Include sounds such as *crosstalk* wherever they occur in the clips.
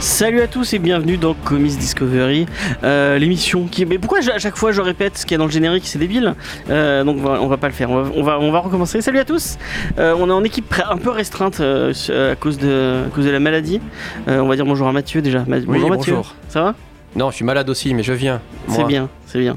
Salut à tous et bienvenue dans Comics Discovery, euh, l'émission qui. Mais pourquoi à chaque fois je répète ce qu'il y a dans le générique, c'est débile. Euh, donc on va, on va pas le faire. On va, on va, on va recommencer. Salut à tous. Euh, on est en équipe un peu restreinte à cause de, à cause de la maladie. On va dire bonjour à Mathieu déjà. Ma- bonjour Mathieu. bonjour. Ça va? Non, je suis malade aussi, mais je viens. C'est bien, c'est bien.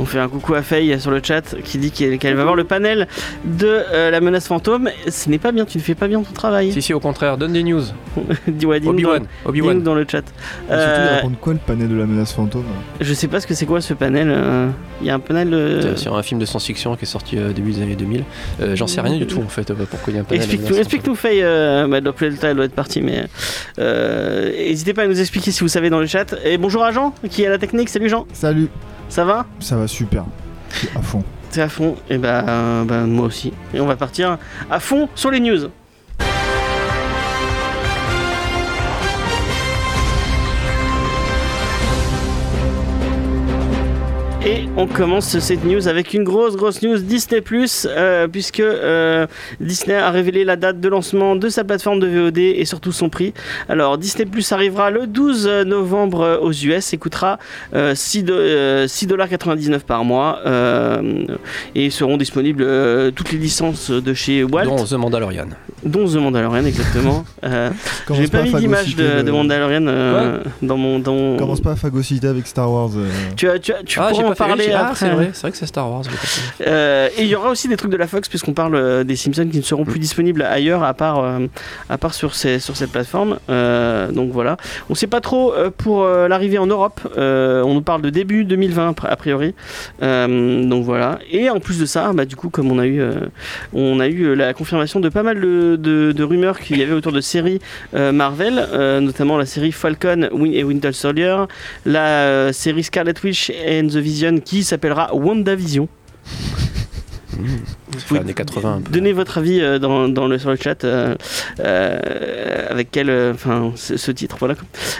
On fait un coucou à Faye sur le chat qui dit qu'elle va voir le panel de euh, la menace fantôme. Ce n'est pas bien, tu ne fais pas bien ton travail. Si, si, au contraire, donne des news. *laughs* Ouais, dans, Obi-Wan, dis-nous Obi-Wan. dans le chat. Surtout, Euh, il raconte quoi le panel de la menace fantôme je sais pas ce que c'est quoi ce panel. euh, Il y a un panel. euh, C'est sur un film de science-fiction qui est sorti euh, début des années 2000. Euh, J'en sais rien du tout en fait, euh, pourquoi il y a un panel. Explique-nous, explique-nous Faye. Euh, bah, donc, elle doit être partie, mais euh, n'hésitez pas à nous expliquer si vous savez dans le chat. Et bonjour à Jean qui est à la technique. Salut Jean, Salut, ça va? Ça va super. Je suis à fond. C'est à fond. Et bah, euh, bah, moi aussi. Et on va partir à fond sur les news. Et on commence cette news avec une grosse grosse news Disney euh, puisque euh, Disney a révélé la date de lancement de sa plateforme de VOD et surtout son prix. Alors Disney Plus arrivera le 12 novembre aux US et coûtera euh, 6 do- euh, 6,99$ par mois euh, et seront disponibles euh, toutes les licences de chez Walt, Dont The Mandalorian. dont The Mandalorian exactement. *laughs* Euh, J'ai pas à mis d'image de, de Mandalorian euh, dans mon dans. Commence pas à phagocyter avec Star Wars. euh. Tu, as- tu, as- tu ah, pourras j'ai en pas fait- parler ah, après. c'est vrai, c'est vrai que c'est Star Wars. Euh, et il y aura aussi des trucs de la Fox puisqu'on parle euh, des Simpsons qui ne seront plus disponibles ailleurs à part, euh, à part sur, ces, sur cette plateforme. Euh, donc voilà. On sait pas trop euh, pour euh, l'arrivée en Europe. Euh, on nous parle de début 2020 a priori. Euh, donc voilà. Et en plus de ça, bah, du coup comme on a eu, euh, on a eu euh, la confirmation de pas mal de, de- de rumeurs qu'il y avait autour de séries euh, Marvel, euh, notamment la série Falcon et Winter Soldier, la euh, série Scarlet Witch and the Vision qui s'appellera WandaVision. *laughs* Vous années 80. un peu. Donnez votre avis euh, dans, dans le, sur le chat euh, euh, avec quel, enfin, ce, ce titre. Voilà.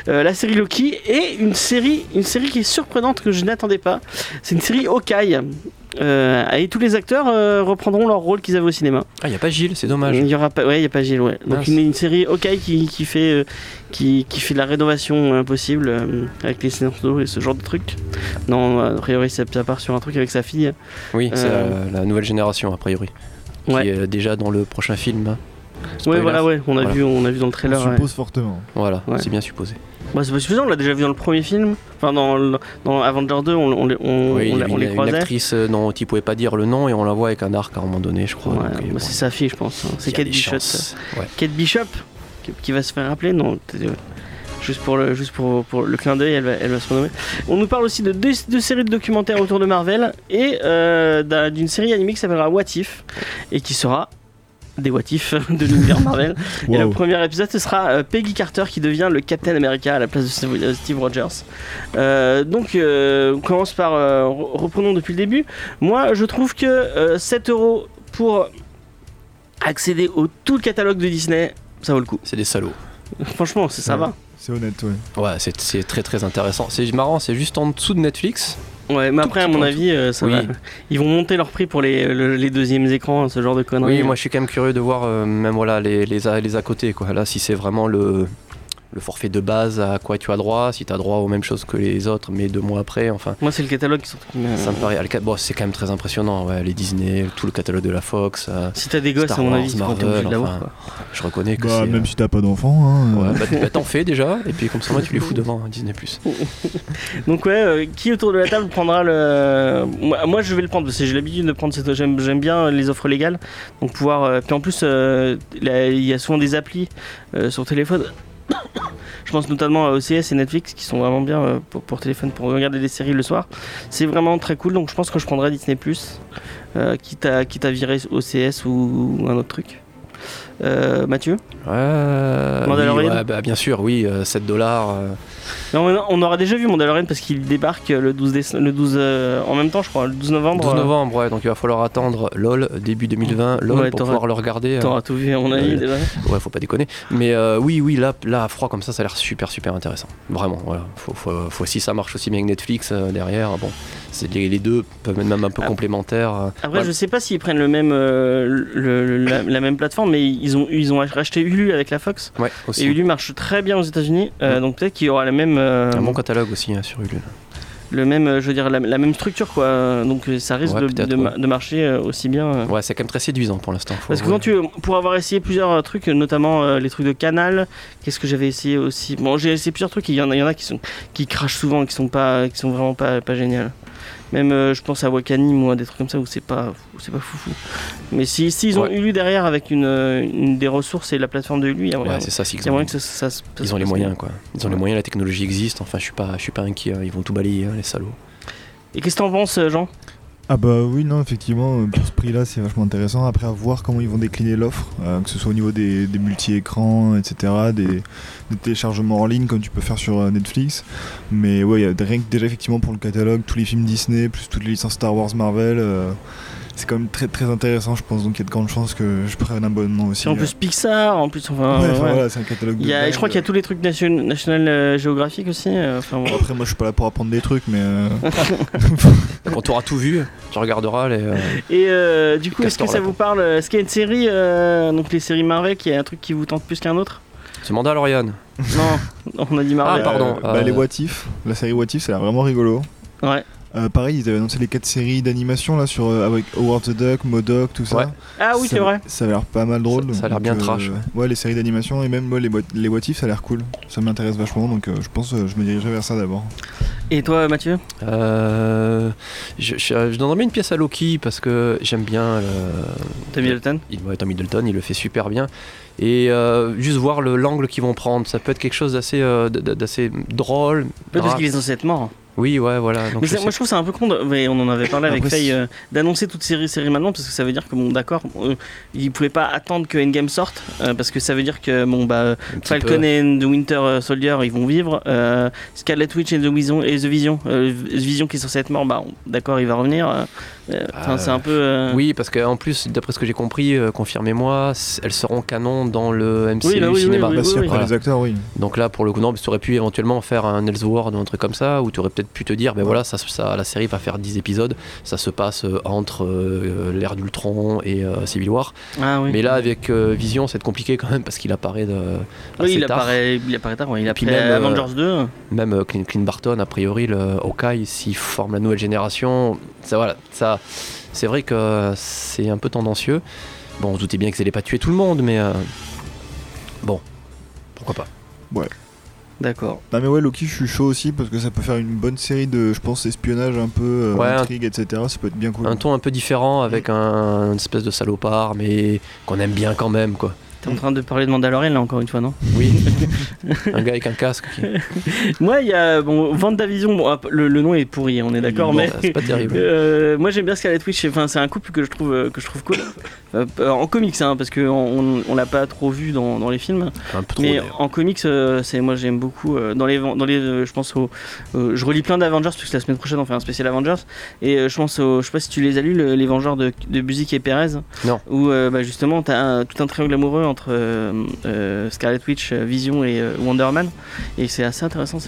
La série Loki et une série, une série qui est surprenante que je n'attendais pas. C'est une série Hawkeye. Euh, et tous les acteurs euh, reprendront leur rôle qu'ils avaient au cinéma. Ah, il n'y a pas Gilles, c'est dommage. Il y aura pas, ouais, il y a pas Gilles. Ouais. Donc Mince. une, une série Hawkeye qui, qui fait, euh, qui, qui fait de la rénovation possible avec les scénarios et ce genre de trucs. Non, a priori ça, part sur un truc avec sa fille. Oui, c'est la, la nouvelle génération, a priori. Ouais. Qui est déjà dans le prochain film. hein. Ouais, Spoiler. voilà, ouais. On a Voilà. vu, on a vu dans le On trailer. ouais. suppose fortement. Voilà, Ouais. c'est bien supposé. Bah, c'est pas suffisant, on l'a déjà vu dans le premier film. Enfin, dans, le- dans Avengers 2, on, on, les- on, oui, on, il y on une, les une croisait. actrice euh, dont tu pouvais pas dire le nom et on la voit avec un arc à un moment donné, je crois. Ouais, donc, euh, bah, bon, c'est sa fille, je pense. hein. C'est Kate Bishop. Ouais. Kate Bishop, qui, va se faire rappeler. Non, euh, juste pour le, juste pour, pour le clin d'œil, elle va, elle va se renommer. On nous parle aussi de deux, deux séries de documentaires autour de Marvel et euh, d'un- d'une série animée qui s'appellera What If et qui sera des What If de l'univers Marvel. *laughs* Et le premier épisode, ce sera euh, Peggy Carter qui devient le Captain America à la place de Steve euh, Rogers. Euh, donc, euh, on commence par. euh, re- reprenons depuis le début. Moi, je trouve que euh, 7 euros pour accéder au tout le catalogue de Disney, ça vaut le coup. C'est des salauds. Franchement, ça Ouais. va. C'est honnête, ouais. Ouais, c'est c'est très très intéressant. C'est marrant, c'est juste en dessous de Netflix. Ouais, mais après, à mon avis, euh, ça Oui. va. Ils vont monter leur prix pour les, le- les deuxièmes écrans, ce genre de conneries. Oui, moi je suis quand même curieux de voir euh, même voilà les, les, à, les à côté quoi. Là, si c'est vraiment le, le forfait de base à quoi tu as droit, si tu as droit aux mêmes choses que les autres, mais deux mois après, enfin. Moi, c'est le catalogue qui, sont- Ça me paraît. Bon, c'est quand même très impressionnant, ouais, les Disney, tout le catalogue de la Fox. euh, Si t'as des gosses, Star à mon Wars, avis, quand obligé enfin, quoi. je reconnais que Bah, c'est. même si t'as pas d'enfant, hein. Ouais, euh, bah, bah, t'en fais déjà, et puis comme ça, moi, tu les fous *laughs* devant hein, Disney. *laughs* Donc ouais, euh, qui autour de la table prendra le... Moi, moi, je vais le prendre parce que j'ai l'habitude de prendre cette... J'aime, j'aime bien les offres légales. Donc pouvoir... euh, Puis en plus, euh, il y a souvent des applis euh, sur téléphone. Je pense notamment à OCS et Netflix qui sont vraiment bien euh, pour, téléphone pour regarder des séries le soir. C'est vraiment très cool. Donc je pense que je prendrai Disney Plus, quitte, à, virer OCS ou un autre truc. Euh, Mathieu Ouais, oui, Mandalorian ouais, bah, bien sûr, oui, euh, 7 dollars. euh, mais On aura déjà vu Mandalorian parce qu'il débarque le 12, déce- le 12 euh, en même temps, je crois, le 12 novembre. 12 euh, novembre, ouais, donc il va falloir attendre LOL début 2020, LOL Ouais, pour pouvoir le regarder. euh. T'auras tout vu, à mon avis, déjà. Ouais, faut pas déconner. Mais euh, oui, oui, là, là, à froid comme ça, ça a l'air super, super intéressant. Vraiment, voilà. Faut, faut, faut- si ça marche aussi bien que Netflix euh, derrière, bon, les, les deux peuvent être même un peu Ah. complémentaires. euh. Après, je sais pas s'ils prennent le même, euh, le- la, la même plateforme, mais ils ont, ils ont racheté Hulu avec la Fox. Ouais, Et. Hulu marche très bien aux États-Unis, euh, donc peut-être qu'il y aura la même, euh, Un bon catalogue aussi hein, sur Hulu. le même, euh, je veux dire, la, la même structure, quoi. Donc euh, ça risque Ouais, de, peut-être, de ma- ouais. de marcher aussi bien. Ouais, c'est quand même très séduisant pour l'instant. Parce que quand tu, pour avoir essayé plusieurs trucs, notamment les trucs de Canal, qu'est-ce que j'avais essayé aussi? Bon, j'ai essayé plusieurs trucs. Il y en a, il y en a qui sont, qui crachent souvent, et qui sont pas, qui sont vraiment pas, pas géniales. Même, euh, je pense à Wakanim ou à des trucs comme ça où c'est pas, c'est pas foufou. Mais si, s'ils ont Ouais. Hulu derrière avec une, euh, une des ressources et la plateforme de Hulu, il y a moyen, Ouais, c'est ça, c'est il y qu'ils a ont, moyen que ça, ça se- ça ils ont les passe moyens, bien. quoi. Ils ont les moyens, la technologie existe. Enfin, je suis pas, je suis pas inquiet. hein. Ils vont tout balayer, hein, les salauds. Et qu'est-ce que t'en penses, euh, Jean? Ah bah oui, non, effectivement, euh, pour ce prix-là, c'est vachement intéressant. Après, à voir comment ils vont décliner l'offre, euh, que ce soit au niveau des, des multi-écrans, etc., des, téléchargements en ligne comme tu peux faire sur euh, Netflix. Mais ouais, y a rien que déjà effectivement pour le catalogue, tous les films Disney, plus toutes les licences Star Wars, Marvel. C'est quand même très très intéressant, je pense. Donc il y a de grandes chances que je prenne un abonnement aussi. C'est en plus Pixar, en plus, enfin. Ouais, enfin, ouais. voilà, c'est un catalogue Il y a, je crois qu'il y a tous les trucs nation, National euh, Geographic aussi. euh, Enfin, bon. Après, moi je suis pas là pour apprendre des trucs, mais. euh, *laughs* Quand tu auras tout vu, tu regarderas les. euh, Et euh, du coup, est-ce que ça vous parle Est-ce qu'il y a une série, euh, donc les séries Marvel, qui est un truc qui vous tente plus qu'un autre? C'est Mandalorian. Non, on a dit Marvel. Ah, pardon. euh, bah, euh, les What If, la série What If, ça a l'air vraiment rigolo. Ouais. Euh, pareil, ils avaient annoncé les 4 séries d'animation là sur euh, avec Howard the Duck, Modoc, tout ça. Ouais. Ah oui, c'est vrai. Ça a l'air pas mal drôle. Ça- ça a l'air bien euh, trash, ouais. Ouais, les séries d'animation et même moi, les, boîtes- les What If, ça a l'air cool. Ça m'intéresse vachement, donc euh, je pense euh, je me dirigerai vers ça d'abord. Et toi, Mathieu? Euh, je, je, je donnerais une pièce à Loki parce que j'aime bien. Tom Hiddleston Il, ouais, Tom Hiddleston, il le fait super bien. Et euh, juste voir le- l'angle qu'ils vont prendre, ça peut être quelque chose d'assez euh, drôle. Peut-être parce qu'il est censé être mort. Oui, ouais, voilà. Donc Mais je c'est- sais- moi, je trouve ça un peu con. de- mais on en avait parlé avec Après, Faye c'est- euh, d'annoncer toute série série maintenant parce que ça veut dire que bon, d'accord, euh, ils pouvaient pas attendre que Endgame sorte euh, parce que ça veut dire que bon bah Falcon peu. et The Winter Soldier ils vont vivre. euh, Scarlet Witch et The Vision, et The Vision, The Vision qui est censé être mort, bah d'accord, il va revenir. Euh, euh, Enfin, c'est un peu. euh, Oui, parce qu'en plus, d'après ce que j'ai compris, euh, confirmez-moi, elles seront canon dans le MCU Oui, bah oui, cinéma. oui, bah, si oui. après Voilà. les acteurs, oui. Donc là, pour le coup, non, mais tu aurais pu éventuellement faire un Elseworld ou un truc comme ça, où tu aurais peut-être pu te dire, ben voilà, ça, ça, la série va faire 10 épisodes, ça se passe entre euh, l'ère d'Ultron et euh, Civil War. Ah oui. Mais là, avec euh, Vision, c'est compliqué quand même, parce qu'il apparaît de, oui, il tard. apparaît, il apparaît tard. ouais, Il Et puis apparaît même, Avengers 2. Même euh, Clint, Clint Barton, a priori, le Hawkeye, s'il forme la nouvelle génération, ça, voilà, ça, c'est vrai que c'est un peu tendancieux. Bon, on se doutait bien qu'ils n'allaient pas tuer tout le monde, mais euh, bon, pourquoi pas. D'accord. Non mais ouais, Loki, je suis chaud aussi parce que ça peut faire une bonne série de, je pense, espionnage un peu, euh, Ouais, un- intrigue, etc. Ça peut être bien cool. Un ton un peu différent avec un une espèce de salopard, mais qu'on aime bien quand même, quoi. T'es en train de parler de Mandalorian là encore une fois, non Oui, *laughs* un gars avec un casque. qui- Moi, il y a bon Vendavision. Bon, le, le nom est pourri, on est d'accord, Bon, mais C'est pas terrible. *laughs* Euh, moi j'aime bien Scarlet Witch. Enfin, c'est un couple que je trouve euh, que je trouve cool. Euh, en comics, hein, parce que on, on l'a pas trop vu dans, dans les films. Un peu trop. Mais en comics, euh, c'est moi j'aime beaucoup. euh, dans les dans les, euh, je pense au, euh, je relis plein d'Avengers puisque la semaine prochaine on fait un spécial Avengers. Et euh, je pense, au, je sais pas si tu les as lus, le- les Vengeurs de, de Buzik et Perez. Non. Où euh, bah, justement t'as tout un triangle amoureux entre euh, euh, Scarlet Witch, euh, Vision et Wonder Man. Et c'est assez intéressant.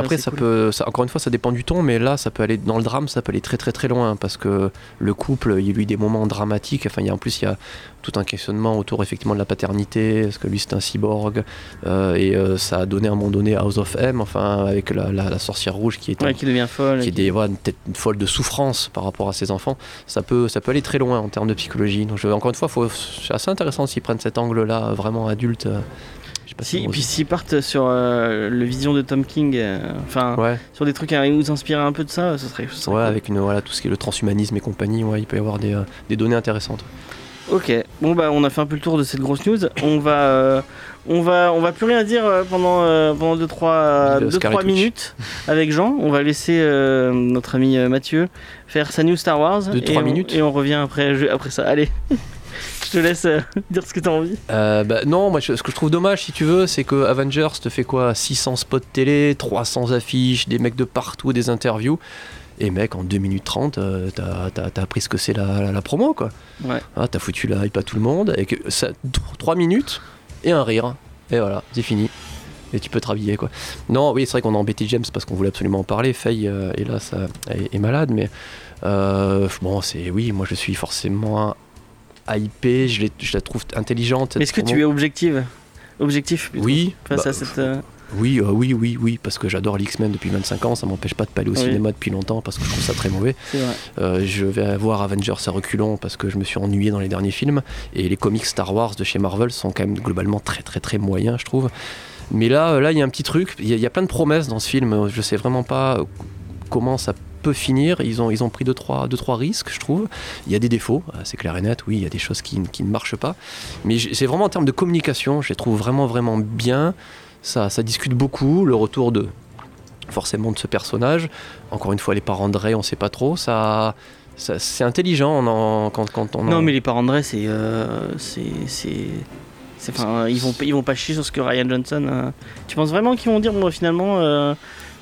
Après, ça cool. peut, ça- encore une fois, ça dépend du ton, mais là, ça peut aller dans le drame, ça peut aller très très très loin parce que le couple, il y a eu des moments dramatiques. Enfin, il y a en plus, il y a tout un questionnement autour effectivement de la paternité. Est-ce que lui c'est un cyborg Euh, Et euh, ça a donné à un moment donné House of M, enfin avec la, la- la sorcière rouge qui est un- qui devient folle. qui est des, voilà, une une folle de souffrance par rapport à ses enfants, ça peut, ça peut aller très loin en termes de psychologie. Donc, je- encore une fois, c'est assez intéressant s'ils prennent cet angle-là vraiment adulte. euh, pas Si, et vous- puis s'ils partent sur euh, le vision de Tom King, euh, enfin ouais, sur des trucs à nous inspirer un peu de ça, ce serait. serait ouais, cool. avec une, voilà, tout ce qui est le transhumanisme et compagnie, ouais, il peut y avoir des, euh, des données intéressantes. Ok, bon bah on a fait un peu le tour de cette grosse news. On va, euh, on va, on va plus rien dire euh, pendant euh, pendant deux trois, deux, trois minutes avec Jean. On va laisser euh, notre ami euh, Mathieu faire sa news Star Wars. Deux, et trois on- minutes et on revient après après ça. Allez. *laughs* te laisse euh, *laughs* dire ce que t'as envie. Euh, bah, non, moi je- ce que je trouve dommage, si tu veux, c'est que Avengers te fait quoi 600 spots télé, 300 affiches, des mecs de partout, des interviews. Et mec, en 2 minutes 30, euh, t'as, t'as- t'as appris ce que c'est la, la- la promo, quoi. Ouais. Ah, t'as foutu la hype à tout le monde, et que ça, 3 minutes et un rire. Et voilà, c'est fini. Et tu peux te rhabiller, quoi. Non, oui, c'est vrai qu'on a embêté James parce qu'on voulait absolument en parler. Faye, euh, hélas, euh, est, est malade, mais euh, bon, c'est oui, moi je suis forcément hypé, je, la trouve intelligente. Est-ce que tu es objective? Objectif plutôt, Oui, face bah, à cette. euh, oui, euh, oui, oui, oui, parce que j'adore l'X-Men depuis 25 ans, ça m'empêche pas de pas aller au Oui. cinéma depuis longtemps parce que je trouve ça très mauvais. Vrai. Euh, je vais voir Avengers à reculons parce que je me suis ennuyé dans les derniers films et les comics Star Wars de chez Marvel sont quand même globalement très très très moyens, je trouve. Mais là, là, il y a un petit truc, il y, y a plein de promesses dans ce film, je sais vraiment pas comment ça peut finir. Ils ont, ils ont pris 2-3 deux, trois, deux, trois risques, je trouve. Il y a des défauts, euh, c'est clair et net, oui, il y a des choses qui, qui ne marchent pas. Mais c'est vraiment en termes de communication, je les trouve vraiment vraiment bien. Ça, ça discute beaucoup, le retour de forcément de ce personnage. Encore une fois, les parents de Rey, on sait pas trop. Ça, ça- c'est intelligent on en- quand, quand on en- Non, mais les parents de Ray, c'est. euh, c'est. c'est- c'est- Enfin, ils vont, ils vont pas chier sur ce que Ryan Johnson. euh, Tu penses vraiment qu'ils vont dire, bon, finalement, euh,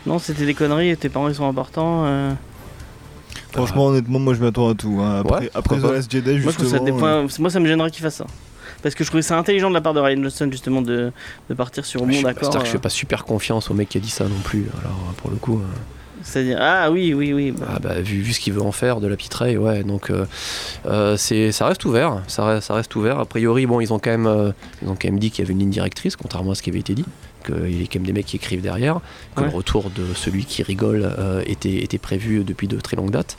non, c'était des conneries, tes parents ils sont importants euh. Franchement, honnêtement, moi je m'attends à tout. hein. Après, Ouais, après The pourquoi Last Jedi, Moi, je trouve ça, des justement. euh, points- moi, ça me gênerait qu'ils fassent ça. Parce que je trouvais ça intelligent de la part de Ryan Johnson, justement, de, de partir sur d'accord. c'est-à-dire que je euh, fais pas super confiance au mec qui a dit ça non plus. Alors pour le coup, euh, C'est-à-dire, ah oui, oui, oui. bah, ah bah, vu, vu ce qu'il veut en faire de la petite Rey, ouais. Donc euh, euh, c'est, ça reste ouvert. Ça reste, ça reste ouvert. A priori, bon, ils ont quand même, euh, ils ont quand même dit qu'il y avait une ligne directrice, contrairement à ce qui avait été dit. Qu'il y a quand même des mecs qui écrivent derrière. Que Ouais. le retour de celui qui rigole euh, était, était prévu depuis de très longue date.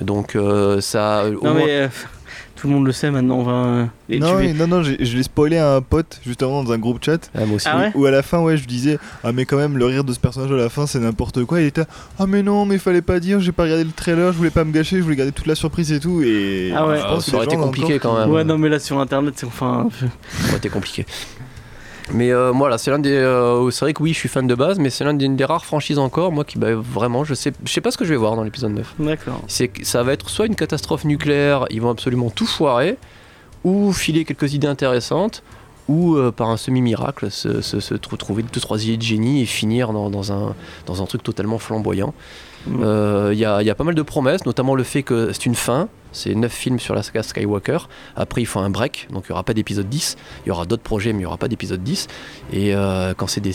Donc euh, ça. au non, moins- mais euh, *laughs* tout le monde le sait maintenant. enfin, et Non, vais- non, non, je l'ai spoilé à un pote justement dans un groupe chat. Ah, moi aussi. Ah ouais Où à la fin, ouais, je disais, ah, mais quand même, le rire de ce personnage à la fin, c'est n'importe quoi. Il était, ah, mais non, mais fallait pas dire, j'ai pas regardé le trailer, je voulais pas me gâcher, je voulais garder toute la surprise et tout. Et Ah ouais. je pense que Ça aurait été compliqué encore, quand même. Ouais, non, mais là sur internet, c'est enfin. Ça aurait été compliqué. Mais euh, voilà, c'est l'un des. euh, c'est vrai que oui, je suis fan de base, mais c'est l'un des, des rares franchises encore, moi qui, bah, vraiment, je sais, je sais pas ce que je vais voir dans l'épisode 9. D'accord. C'est que ça va être soit une catastrophe nucléaire, ils vont absolument tout foirer, ou filer quelques idées intéressantes, ou euh, par un semi-miracle se, se- se trou- trouver deux trois idées de génie et finir dans, dans un, dans un truc totalement flamboyant. Mm. Euh, Il y, a, il y a pas mal de promesses, notamment le fait que c'est une fin. C'est 9 films sur la saga Skywalker. Après, il faut un break, donc il n'y aura pas d'épisode 10. Il y aura d'autres projets, mais il n'y aura pas d'épisode 10. Et euh, quand c'est des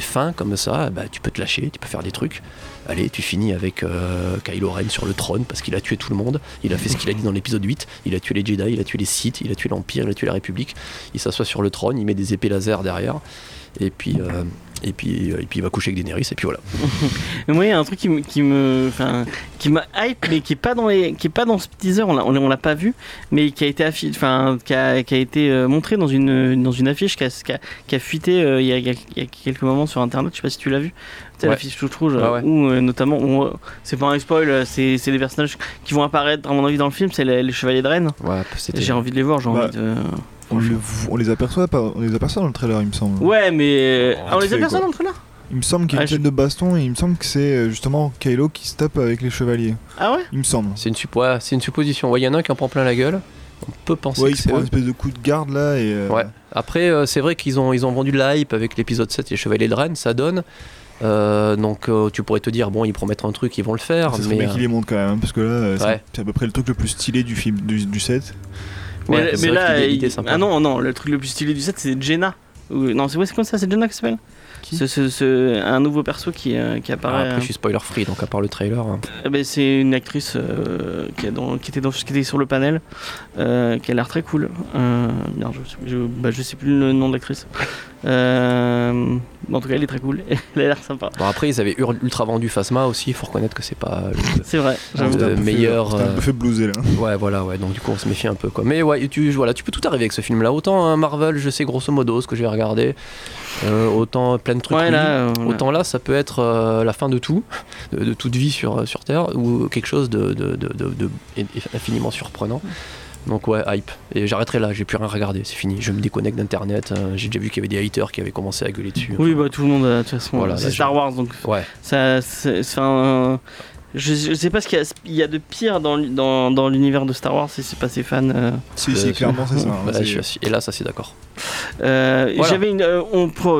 fins comme ça, bah, tu peux te lâcher, tu peux faire des trucs. Allez, tu finis avec euh, Kylo Ren sur le trône parce qu'il a tué tout le monde. Il a fait ce qu'il a dit dans l'épisode 8. Il a tué les Jedi, il a tué les Sith, il a tué l'Empire, il a tué la République. Il s'assoit sur le trône, il met des épées laser derrière. Et puis, euh, et puis, et puis il va coucher avec Daenerys. Et puis voilà. Mais *laughs* moi, il y a un truc qui me, qui me, qui m'a hype, mais qui est pas dans les, qui est pas dans ce teaser. On l'a, on l'a- pas vu, mais qui a été enfin, qui a, qui a été euh, montré dans une, dans une affiche qui a, qui a, qui a fuité euh, il, y a, il y a quelques moments sur internet. Je sais pas si tu l'as vu. Ouais. l'affiche toute rouge, euh, ouais. où euh, notamment, c'est pas un spoil, euh, c'est, c'est des personnages qui vont apparaître à mon avis dans le film. C'est les, les chevaliers de Rennes. Ouais. J'ai envie de les voir. J'ai Bah, envie de. On, le- on les aperçoit pas, on les aperçoit dans le trailer, il me semble. Ouais, mais Oh, ah, on les tu a fais personne quoi entre là. Il me semble qu'il y a Ah, une je- scène de baston et il me semble que c'est euh, justement Kylo qui se tape avec les chevaliers. Ah ouais. Il me semble. C'est une, sup- ouais, c'est une supposition. Ouais, Il y en a un qui en prend plein la gueule. On peut penser Ouais, que il se c'est une espèce de coup de garde là et. euh, Ouais. Après, euh, c'est vrai qu'ils ont, ils ont vendu de la hype avec l'épisode 7, les Chevaliers de Rennes, ça donne. Euh, donc euh, tu pourrais te dire, bon, ils promettent un truc, ils vont le faire. Ça serait mais, bien euh, qu'il les montre quand même, hein, parce que là, euh, c'est- Ouais. c'est à peu près le truc le plus stylé du film du, du set. Mais, ouais, là, il- sympa. ah non, non, le truc le plus stylé du set, c'est Jenna. Ou- Non, c'est ouais, quoi ça C'est Jenna qui s'appelle Qui Ce- ce- ce- Un nouveau perso qui, euh, qui Ah, apparaît. après, je suis spoiler free, donc à part le trailer. hein. euh, c'est une actrice euh, qui, est dans- qui, était dans- qui était sur le panel, euh, qui a l'air très cool. Merde, je, je, bah, je sais plus le nom de l'actrice. Euh, en tout cas, elle est très cool. *laughs* Elle a l'air sympa. Bon, après, ils avaient ultra vendu Phasma aussi, il faut reconnaître que c'est pas le- *laughs* C'est vrai. j'avoue. Euh, C'était un peu fait- meilleur, un euh, peu fait blouser là. Ouais, voilà, ouais, donc du coup, on se méfie un peu, quoi. Mais ouais, tu, voilà, tu peux tout arriver avec ce film-là. Autant hein, Marvel, je sais grosso modo ce que je vais regarder, euh, autant plein de trucs. Ouais, là, euh, Autant là, ça peut être euh, la fin de tout, *laughs* de, de toute vie sur, sur Terre, ou quelque chose de, de, de, de- de infiniment surprenant. Donc ouais, hype. Et j'arrêterai là, j'ai plus rien à regarder, c'est fini. Je me déconnecte d'internet. hein. J'ai déjà vu qu'il y avait des haters qui avaient commencé à gueuler dessus. Oui, Enfin, bah tout le monde, euh, de toute façon, Voilà, c'est Star Wars, donc Ouais, ça, c'est un- Je, je sais pas ce qu'il y a, il y a de pire dans, dans, dans l'univers de Star Wars si c'est pas ses fans. euh. Si, si, clairement, c'est ça. hein, je suis Et là, ça c'est d'accord. Euh, Voilà. J'avais une, euh,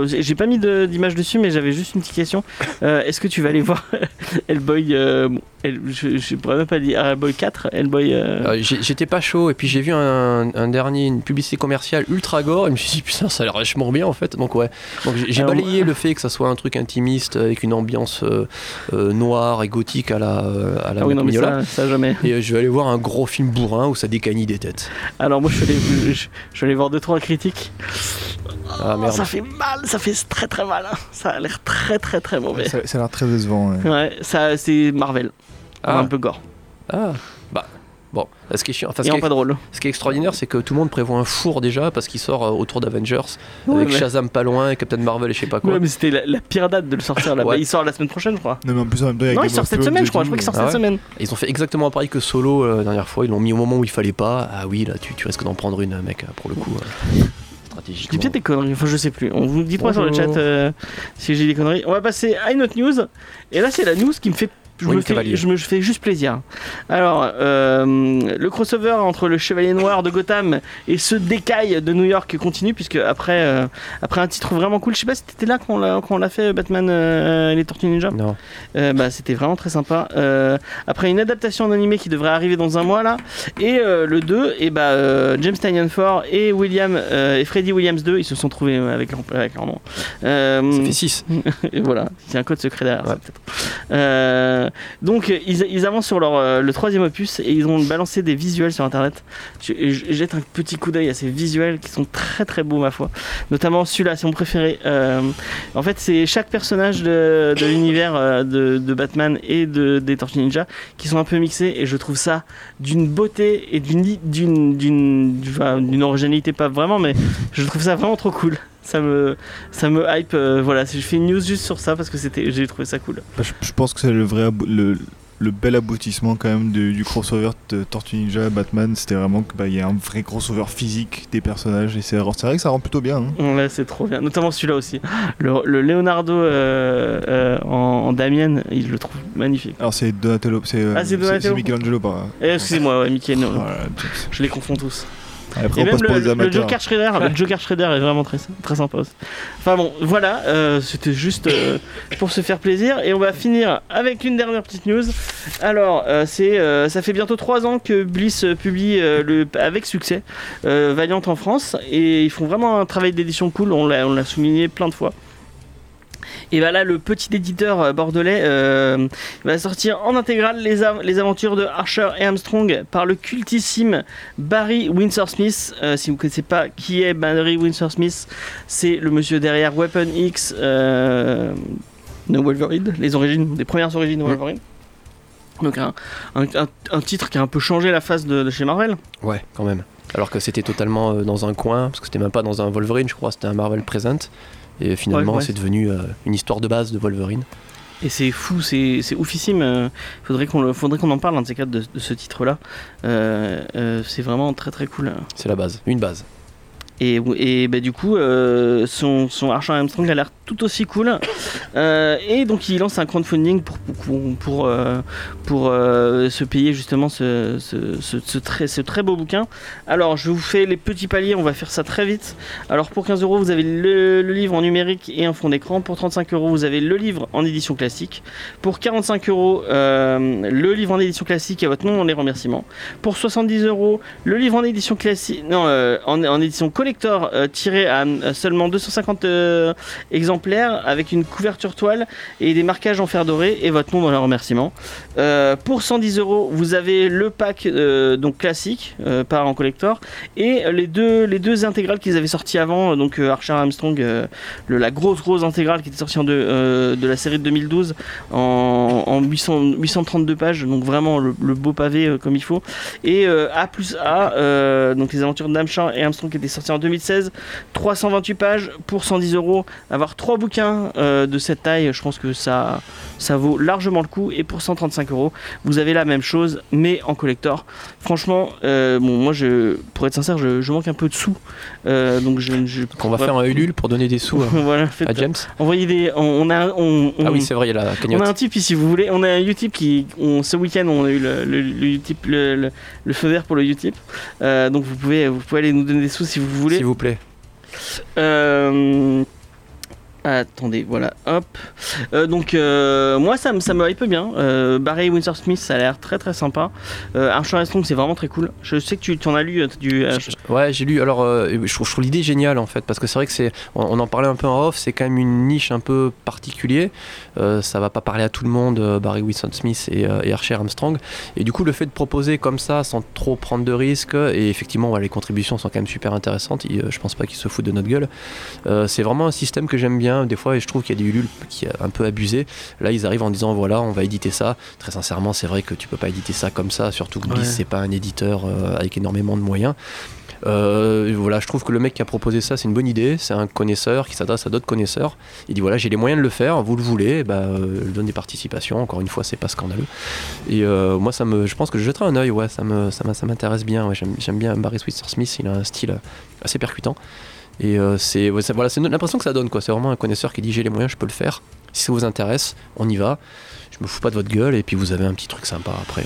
j'ai pas mis de- d'image dessus, mais j'avais juste une petite question. Euh, Est-ce que tu vas aller voir *laughs* Hellboy euh, bon, Je, je pourrais même pas dire Hellboy 4, Hellboy. euh, Euh, J'étais pas chaud et puis j'ai vu un, un dernier, une publicité commerciale ultra gore et je me suis dit putain ça a l'air vachement bien en fait. Donc ouais, donc j'ai Alors, balayé le fait que ça soit un truc intimiste avec une ambiance euh, euh, noire et gothique à la, à la ah oui, non, mais ça, ça jamais. Et euh, je vais aller voir un gros film bourrin où ça décanille des têtes. Alors moi je suis allé voir deux trois critiques. Ah Oh, merde. ça fait mal, ça fait très très mal. hein. Ça a l'air très très très mauvais. Ça, ça a l'air très décevant. ouais. Ouais, ça c'est Marvel. Ah. Un peu gore. Ah bah bon. Ce qui est chiant, enfin, ce qui en est- pas drôle. ce qui est extraordinaire, c'est que tout le monde prévoit un four déjà parce qu'il sort euh, autour d'Avengers Ouais, avec Shazam pas loin et Captain Marvel et je sais pas quoi. Ouais, mais c'était la, la pire date de le sortir là. Ouais. Bah, il sort la semaine prochaine, je crois. Non, mais en plus, en même temps, il y a Non, il Game sort of cette Thrones semaine, et je crois. Je tout, crois qu'il sort Ah cette ouais semaine. Ils ont fait exactement pareil que Solo euh, la dernière fois. Ils l'ont mis au moment où il fallait pas. Ah oui, là, tu, tu risques d'en prendre une, mec, pour le coup. euh, Je dis peut-être des conneries, enfin je sais plus. On vous dites moi sur le Bonjour. chat euh, si j'ai des conneries. On va passer à une autre news. Et là c'est la news qui me fait. Je, Oui, me fais, cavalier. je me fais juste plaisir. Alors, euh, le crossover entre le Chevalier Noir de Gotham et ce décaille de New York continue, puisque après, euh, après un titre vraiment cool, je sais pas si t'étais là quand on l'a- fait, Batman euh, et les Tortues Ninja? Non. Euh, bah, c'était vraiment très sympa. Euh, après une adaptation en animé qui devrait arriver dans un mois là, et euh, le 2, et bah, euh, James Tynion Ford et William euh, et Freddie Williams 2, ils se sont trouvés euh, avec avec leur nom. Euh, Ça fait 6. *laughs* et voilà, a un code secret derrière ça, Ouais. peut-être. Euh, donc ils, avancent sur leur, euh, le troisième opus et ils ont balancé des visuels sur internet. Je, je jette un petit coup d'œil à ces visuels qui sont très très beaux ma foi. Notamment celui-là, c'est mon préféré. Euh, en fait, c'est chaque personnage de, l'univers de, Batman et de, des Tortues Ninja qui sont un peu mixés et je trouve ça d'une beauté et d'une originalité pas vraiment, mais je trouve ça vraiment trop cool. Ça me ça me hype. euh, voilà, je fais une news juste sur ça parce que c'était j'ai trouvé ça cool. Bah, je, je pense que c'est le vrai le, le bel aboutissement quand même du crossover de Tortue Ninja Batman. C'était vraiment qu'il y a un vrai crossover physique des personnages et c'est c'est vrai que ça rend plutôt bien. hein. Ouais, c'est trop bien. Notamment celui-là aussi. Le, le Leonardo euh, euh, en, en Damien, il le trouve magnifique. Alors c'est Donatello, c'est euh, Ah. Michelangelo par. Eh, Excusez-moi, ouais, Voilà, je les confonds tous. Après Et on même le, *laughs* le. Joker Shredder, le Joker Shredder est vraiment très, très sympa aussi. Enfin bon, voilà, euh, c'était juste euh, pour se faire plaisir. Et on va finir avec une dernière petite news. Alors, euh, c'est, ça fait bientôt 3 ans que Bliss publie le, avec succès Valiant en France. Et ils font vraiment un travail d'édition cool, on l'a, on l'a souligné plein de fois. Et bah là, le petit éditeur euh, bordelais euh, va sortir en intégrale les, av- les aventures de Archer et Armstrong par le cultissime Barry Windsor Smith. Euh, si vous ne connaissez pas qui est Barry Windsor Smith, c'est le monsieur derrière Weapon X euh, de Wolverine, les origines, les premières origines de Mm. Wolverine. Donc un, un- un- un titre qui a un peu changé la face de, de chez Marvel. Ouais, quand même. Alors que c'était totalement dans un coin, parce que c'était même pas dans un Wolverine, je crois, c'était un Marvel Present. Et finalement, Ouais, ouais. c'est devenu euh, une histoire de base de Wolverine. Et c'est fou, c'est oufissime. euh, faudrait qu'on faudrait qu'on en parle un de ces quatre de, de ce titre-là. Euh, euh, c'est vraiment très très cool. C'est la base, une base. Et, bah, du coup, euh, son, son Archer Armstrong a l'air tout aussi cool. Euh, et donc, il lance un crowdfunding pour, pour, pour, pour, euh, se payer justement ce, ce, très, ce très beau bouquin. Alors, je vous fais les petits paliers, on va faire ça très vite. Alors, pour 15 euros, vous avez le, livre en numérique et un fond d'écran. Pour 35 euros, vous avez le livre en édition classique. Pour 45 euros, le livre en édition classique et votre nom dans les remerciements. Pour 70 euros, le livre en édition classique, non, en, en édition collector euh, tiré à, à seulement 250 euh, exemplaires avec une couverture toile et des marquages en fer doré et votre nom dans les remerciements. Euh, pour 110 euros, vous avez le pack euh, donc classique, euh, pas en collector, et les deux, les deux intégrales qu'ils avaient sorties avant, euh, donc euh, Archer Armstrong, euh, la grosse grosse intégrale qui était sortie en euh, de la série de 2012 en, en 800 832 pages, donc vraiment le, beau pavé euh, comme il faut. Et euh, A plus A, euh, donc les aventures d'Amchar et Armstrong qui étaient sorties en en 2016, 328 pages pour 110 euros. Avoir trois bouquins euh, de cette taille, je pense que ça, ça vaut largement le coup. Et pour 135 euros, vous avez la même chose, mais en collector. Franchement, euh, bon, moi, je, pour être sincère, je, je manque un peu de sous. Euh, donc, je, je Qu'on va faire un Ulule pour donner des sous *laughs* à, voilà, faites- à James. envoyez des. On, on a, on, Ah on- oui, c'est vrai, il y a la on a un type ici, vous voulez. On a un Utip qui. On, ce week-end, on a eu le, le, le Utip, le, feu vert pour le Utip. Donc vous pouvez, vous pouvez aller nous donner des sous si vous voulez. S'il vous plaît. Euh, Attendez, voilà, hop. Euh, donc, euh, moi, ça, me- ça me hype bien. Euh, Barry Windsor Smith, ça a l'air très très sympa. Archer Strong, c'est vraiment très cool. Je sais que tu, tu en as lu du. Ouais, j'ai lu. Alors, je trouve, je trouve l'idée géniale en fait, parce que c'est vrai que c'est. On, on en parlait un peu en off, c'est quand même une niche un peu particulière. Euh, ça va pas parler à tout le monde, euh, Barry Wilson Smith et, euh, et Archer Armstrong. Et du coup, le fait de proposer comme ça, sans trop prendre de risques, et effectivement, ouais, les contributions sont quand même super intéressantes. Euh, je pense pas qu'ils se foutent de notre gueule. C'est vraiment un système que j'aime bien. Des fois, et je trouve qu'il y a des Ulule qui est un peu abusé. Là, ils arrivent en disant voilà, on va éditer ça. Très sincèrement, c'est vrai que tu peux pas éditer ça comme ça, surtout que Ouais. c'est pas un éditeur avec énormément de moyens. Euh, voilà, je trouve que le mec qui a proposé ça, c'est une bonne idée. C'est un connaisseur qui s'adresse à d'autres connaisseurs. Il dit voilà, j'ai les moyens de le faire, vous le voulez, bah, euh, je donne des participations. Encore une fois, c'est pas scandaleux. Et euh, moi, ça me, je pense que je jetterai un œil. Ouais, ça me, ça m'intéresse bien. J'aime, bien Barry Switzer Smith. Il a un style assez percutant. Et c'est, voilà, c'est l'impression que ça donne quoi. C'est vraiment un connaisseur qui dit j'ai les moyens, je peux le faire. Si ça vous intéresse, on y va. Je me fous pas de votre gueule et puis vous avez un petit truc sympa après.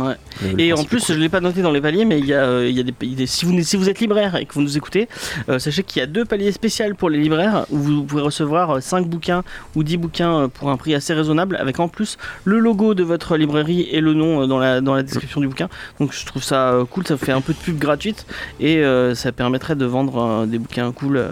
Euh, ouais. le- le Et en plus, je ne l'ai pas noté dans les paliers, mais il y a, euh, il y a des, des- si, vous, si vous êtes libraire et que vous nous écoutez, euh, sachez qu'il y a deux paliers spéciaux pour les libraires où vous pouvez recevoir 5 bouquins ou 10 bouquins euh, pour un prix assez raisonnable, avec en plus le logo de votre librairie et le nom euh, dans la, dans la description du bouquin. Donc je trouve ça euh, cool, ça fait un peu de pub gratuite et euh, ça permettrait de vendre euh, des bouquins cool euh,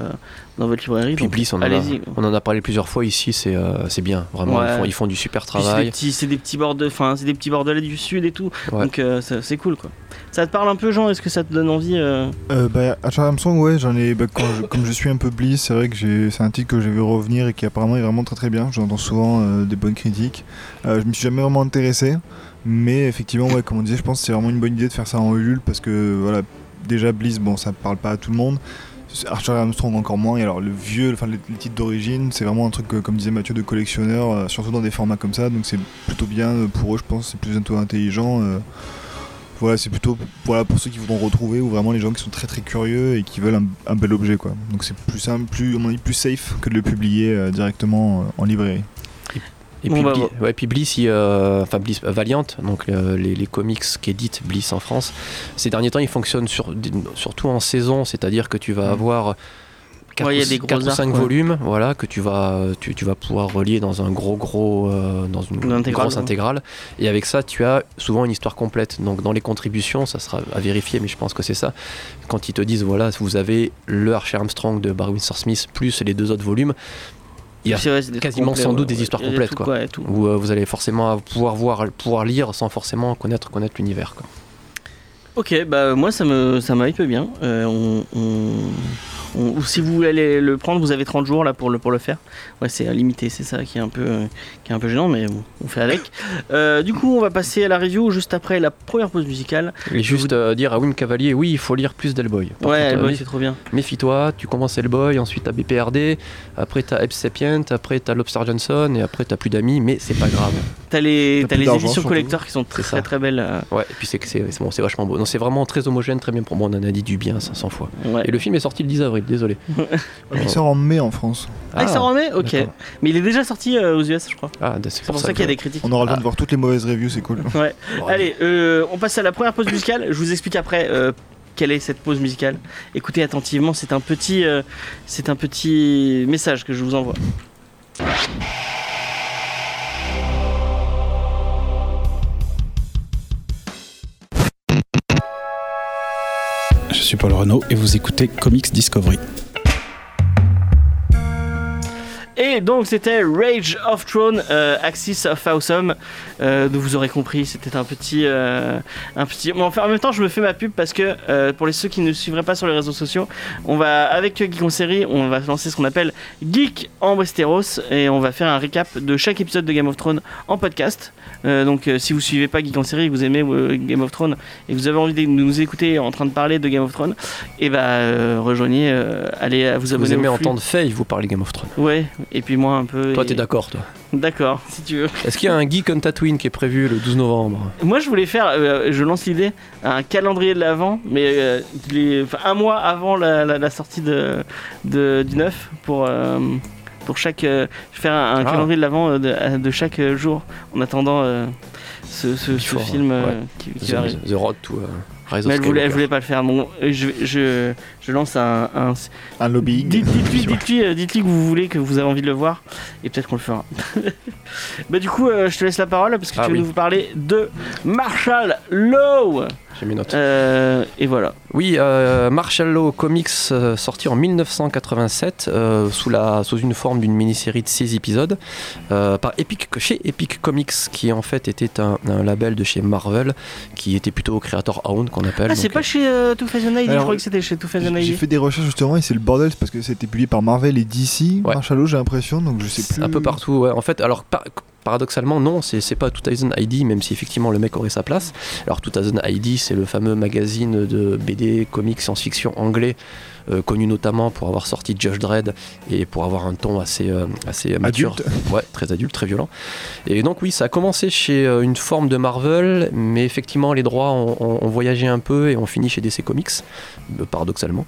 dans votre librairie. Puis Donc, Bliss, on en, a, allez-y. on en a parlé plusieurs fois ici, c'est euh, c'est bien, vraiment. Ouais. Ils, font, ils font du super Puis c'est des travail. petits, c'est des petits bordes, enfin c'est des petits bordelais du sud et tout, Ouais. donc euh, c'est cool quoi. Ça te parle un peu Jean Est-ce que ça te donne envie euh Euh, bah, Archer Armstrong, ouais, j'en ai. bah, quand je- comme je suis un peu Bliss, c'est vrai que j'ai- c'est un titre que j'ai vu revenir et qui apparemment est vraiment très très bien. J'entends souvent euh, des bonnes critiques. Euh, je me suis jamais vraiment intéressé, mais effectivement, ouais, comme on disait, je pense que c'est vraiment une bonne idée de faire ça en Ulule parce que voilà, déjà Bliss, bon, ça parle pas à tout le monde. Archer Armstrong encore moins. Et alors le vieux, enfin les, titres d'origine, c'est vraiment un truc, euh, comme disait Mathieu, de collectionneur, euh, surtout dans des formats comme ça. Donc c'est plutôt bien euh, pour eux, je pense. C'est plutôt intelligent. voilà, c'est plutôt voilà, pour ceux qui voudront retrouver ou vraiment les gens qui sont très très curieux et qui veulent un, bel objet. quoi. Donc c'est plus simple, plus, mon avis, plus safe que de le publier directement en librairie. Et Bon, puis, bah, Bli- bon. ouais, puis Bliss, il, euh, enfin Bliss, euh, Valiant, donc euh, les, les comics qu'édite Bliss en France, ces derniers temps, ils fonctionnent sur, surtout en saison, c'est-à-dire que tu vas Mm. avoir 4 Ouais, il y a ou, des ou 5 arcs, ouais. volumes, voilà, que tu vas, tu, tu vas pouvoir relier dans un gros gros, euh, dans une Une intégrale, grosse intégrale. Et avec ça, tu as souvent une histoire complète. Donc dans les contributions, ça sera à vérifier, mais je pense que c'est ça. Quand ils te disent, voilà, vous avez le Archer Armstrong de Barry Windsor Smith plus les deux autres volumes, il y a quasiment sans ouais, doute des histoires complètes, quoi. ouais, où euh, vous allez forcément pouvoir voir, pouvoir lire sans forcément connaître, connaître l'univers. quoi. Ok, bah moi ça me ça hype bien. Euh, on, on- on- ou si vous voulez aller le prendre, vous avez 30 jours là pour le pour le faire. Ouais, c'est limité, c'est ça qui est un peu euh, qui est un peu gênant, mais bon, on fait avec. *laughs* Euh, du coup, on va passer à la review juste après la première pause musicale. Et juste euh, dire à Wim Cavalier, oui, il faut lire plus d'Hellboy. Par ouais, contre, euh, Hellboy, c'est trop bien. Méfie-toi, tu commences Hellboy, ensuite t'as BPRD, après t'as Ebb Sapient, après t'as Lobster Johnson, et après t'as plus d'amis, mais c'est pas grave. T'as les T'as les éditions collector qui sont très ça. très belles. Ouais, et puis c'est que c'est c'est bon, c'est vachement beau. Non, c'est vraiment très homogène, très bien pour moi, on en a dit du bien 500 fois. ouais. Et le film est sorti le 10 avril, désolé. *laughs* Il sort en mai en France. Ah, il s'en remet Ok. d'accord. Mais il est déjà sorti euh, aux US, je crois. Ah, c'est C'est pour ça qu'il y a des critiques. On aura le temps Ah. de voir toutes les mauvaises reviews, c'est cool. Ouais. Allez, euh, on passe à la première pause musicale. Je vous explique après euh, quelle est cette pause musicale. Écoutez attentivement, c'est un petit, euh, c'est un petit message que je vous envoie. Je suis Paul Renault et vous écoutez Comics Discovery. Et donc c'était Rage of Throne, euh, Axis of Awesome. Euh, vous aurez compris, c'était un petit, euh, un petit. Bon, enfin, en même temps, je me fais ma pub parce que pour les ceux qui ne suivraient pas sur les réseaux sociaux, on va avec Geek en série, on va lancer ce qu'on appelle Geek en Westeros et on va faire un récap de chaque épisode de Game of Thrones en podcast. Donc si vous suivez pas Geek en série, que vous aimez Game of Thrones et que vous avez envie de nous écouter en train de parler de Game of Thrones, et bah euh, rejoignez, allez vous abonner. Vous aimez au flux. entendre Faye vous parler Game of Thrones. Ouais, et puis moi un peu. Toi, et- t'es d'accord, toi D'accord, si tu veux. Est-ce qu'il y a un Geek on Tatooine qui est prévu le 12 novembre Moi, je voulais faire, euh, je lance l'idée, un calendrier de l'avant, mais euh, les- un mois avant la, la- la sortie de, de- du 9 pour, euh, pour chaque. euh, faire un, un Ah. calendrier de l'avant euh, de, de chaque euh, jour en attendant ce, ce- ce Before, film ouais. qui, qui The, va arriver. The Road to Rise Mais of elle voulait, elle voulait pas le faire. Bon, je, je, je lance un. un- Un lobbying. Dites- Dites-lui *laughs* dites-lui, euh, dites-lui que vous voulez, que vous avez envie de le voir, et peut-être qu'on le fera. *laughs* bah, du coup, euh, je te laisse la parole parce que Ah tu veux oui. nous parler de Marshall Law. J'ai mes notes. Euh, et voilà. Oui, euh, Marshall Law Comics euh, sorti en 1987 euh, sous, la, sous une forme d'une mini-série de 6 épisodes euh, par Epic, chez Epic Comics qui en fait était un, un label de chez Marvel qui était plutôt Creator Owned qu'on appelle. Ah, c'est Donc, pas chez euh, Thousand ID, je crois que c'était chez Two J'ai fait des recherches justement et c'est le bordel parce que c'était publié par Marvel et DC. Ouais. Marshall j'ai l'impression, donc je sais plus. un peu partout, ouais. En fait, alors par- paradoxalement, non, c'est c'est pas 2000 ID, même si effectivement le mec aurait sa place. Alors 2000 ID, c'est le fameux magazine de BD, comics, science-fiction anglais, euh, connu notamment pour avoir sorti Judge Dredd et pour avoir un ton assez, euh, assez mature. Adulte. Ouais, très adulte, très violent. Et donc oui, ça a commencé chez euh, une forme de Marvel, mais effectivement les droits ont, ont- ont voyagé un peu et ont fini chez DC Comics, paradoxalement.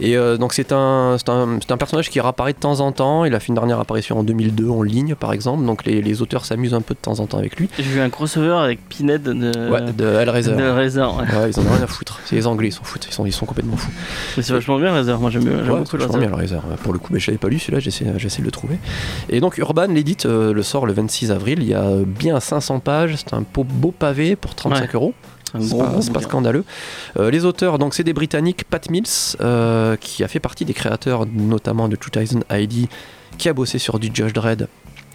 Et euh, donc c'est un, un, un personnage qui réapparaît de temps en temps. Il a fait une dernière apparition en 2002 en ligne par exemple. Donc les, les auteurs s'amusent un peu de temps en temps avec lui. J'ai vu un crossover avec Pinhead de, ouais, de Hellraiser. de Razer. Ouais. Ouais, ils en ont rien à foutre. C'est les Anglais, ils s'en foutent. Ils sont, ils sont complètement fous. Mais c'est vachement bien Razer. Moi j'aime Ouais, beaucoup bien Hellraiser. Pour le coup, mais je l'avais pas lu celui-là, j'essaie, de le trouver. Et donc Urban l'édite, euh, le sort le 26 avril. Il y a euh, bien 500 pages. C'est un beau, beau pavé pour 35 Ouais. euros. C'est pas, scandaleux. Euh, les auteurs, donc c'est des Britanniques, Pat Mills, euh, qui a fait partie des créateurs notamment de 2000 ID, qui a bossé sur du Judge Dredd.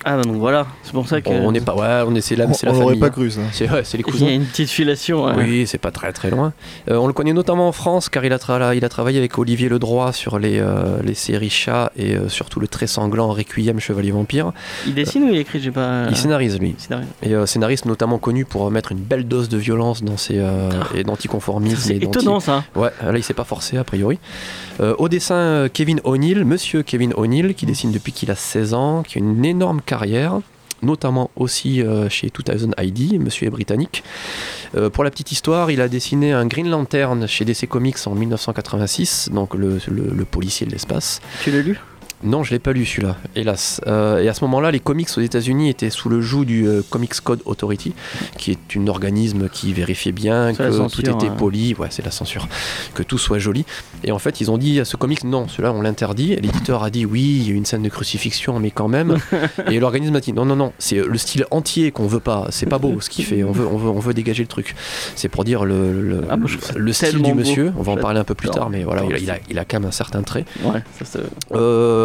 Ah bah donc voilà. C'est pour ça que. On n'est pas, ouais, on est, c'est la, On, c'est la on famille. pas hein. cru ça. C'est, ouais, c'est les *laughs* Il y a cousins. une petite filation. ouais. Oui, c'est pas très très loin. Euh, on le connaît notamment en France car il a, tra- il a travaillé avec Olivier Ledroit sur les, euh, les séries Chat et euh, surtout le très sanglant Requiem Chevalier Vampire. Il dessine ou il écrit J'ai pas. Il scénarise lui. Scénarise. Et euh, scénariste notamment connu pour mettre une belle dose de violence dans ses euh, et d'anticonformisme. *laughs* C'est et d'anti- étonnant ça. Ouais, là il s'est pas forcé a priori. Euh, au dessin, Kevin O'Neill, monsieur Kevin O'Neill, qui dessine depuis qu'il a 16 ans, qui a une énorme notamment aussi euh, chez 2000 ID, monsieur est britannique. Euh, pour la petite histoire, il a dessiné un Green Lantern chez DC Comics en 1986, donc le policier de l'espace. Tu l'as lu? Non, je l'ai pas lu celui-là, hélas. Euh, et à ce moment-là, les comics aux États-Unis étaient sous le joug du euh, Comics Code Authority, qui est un organisme qui vérifiait bien que censure, tout était ouais. poli, ouais, c'est la censure, que tout soit joli. Et en fait, ils ont dit à ce comics, non, celui-là, on l'interdit. L'éditeur a dit, oui, il y a une scène de crucifixion, mais quand même. *laughs* et l'organisme a dit, non, non, non, c'est le style entier qu'on veut pas. C'est pas beau ce qu'il fait. On veut, on veut, on veut dégager le truc. C'est pour dire le, le, Ah, le style du beau. monsieur. On va en parler un peu plus tard, mais voilà, il a, il a, J'adore. il a quand même un certain trait. Ouais, ça.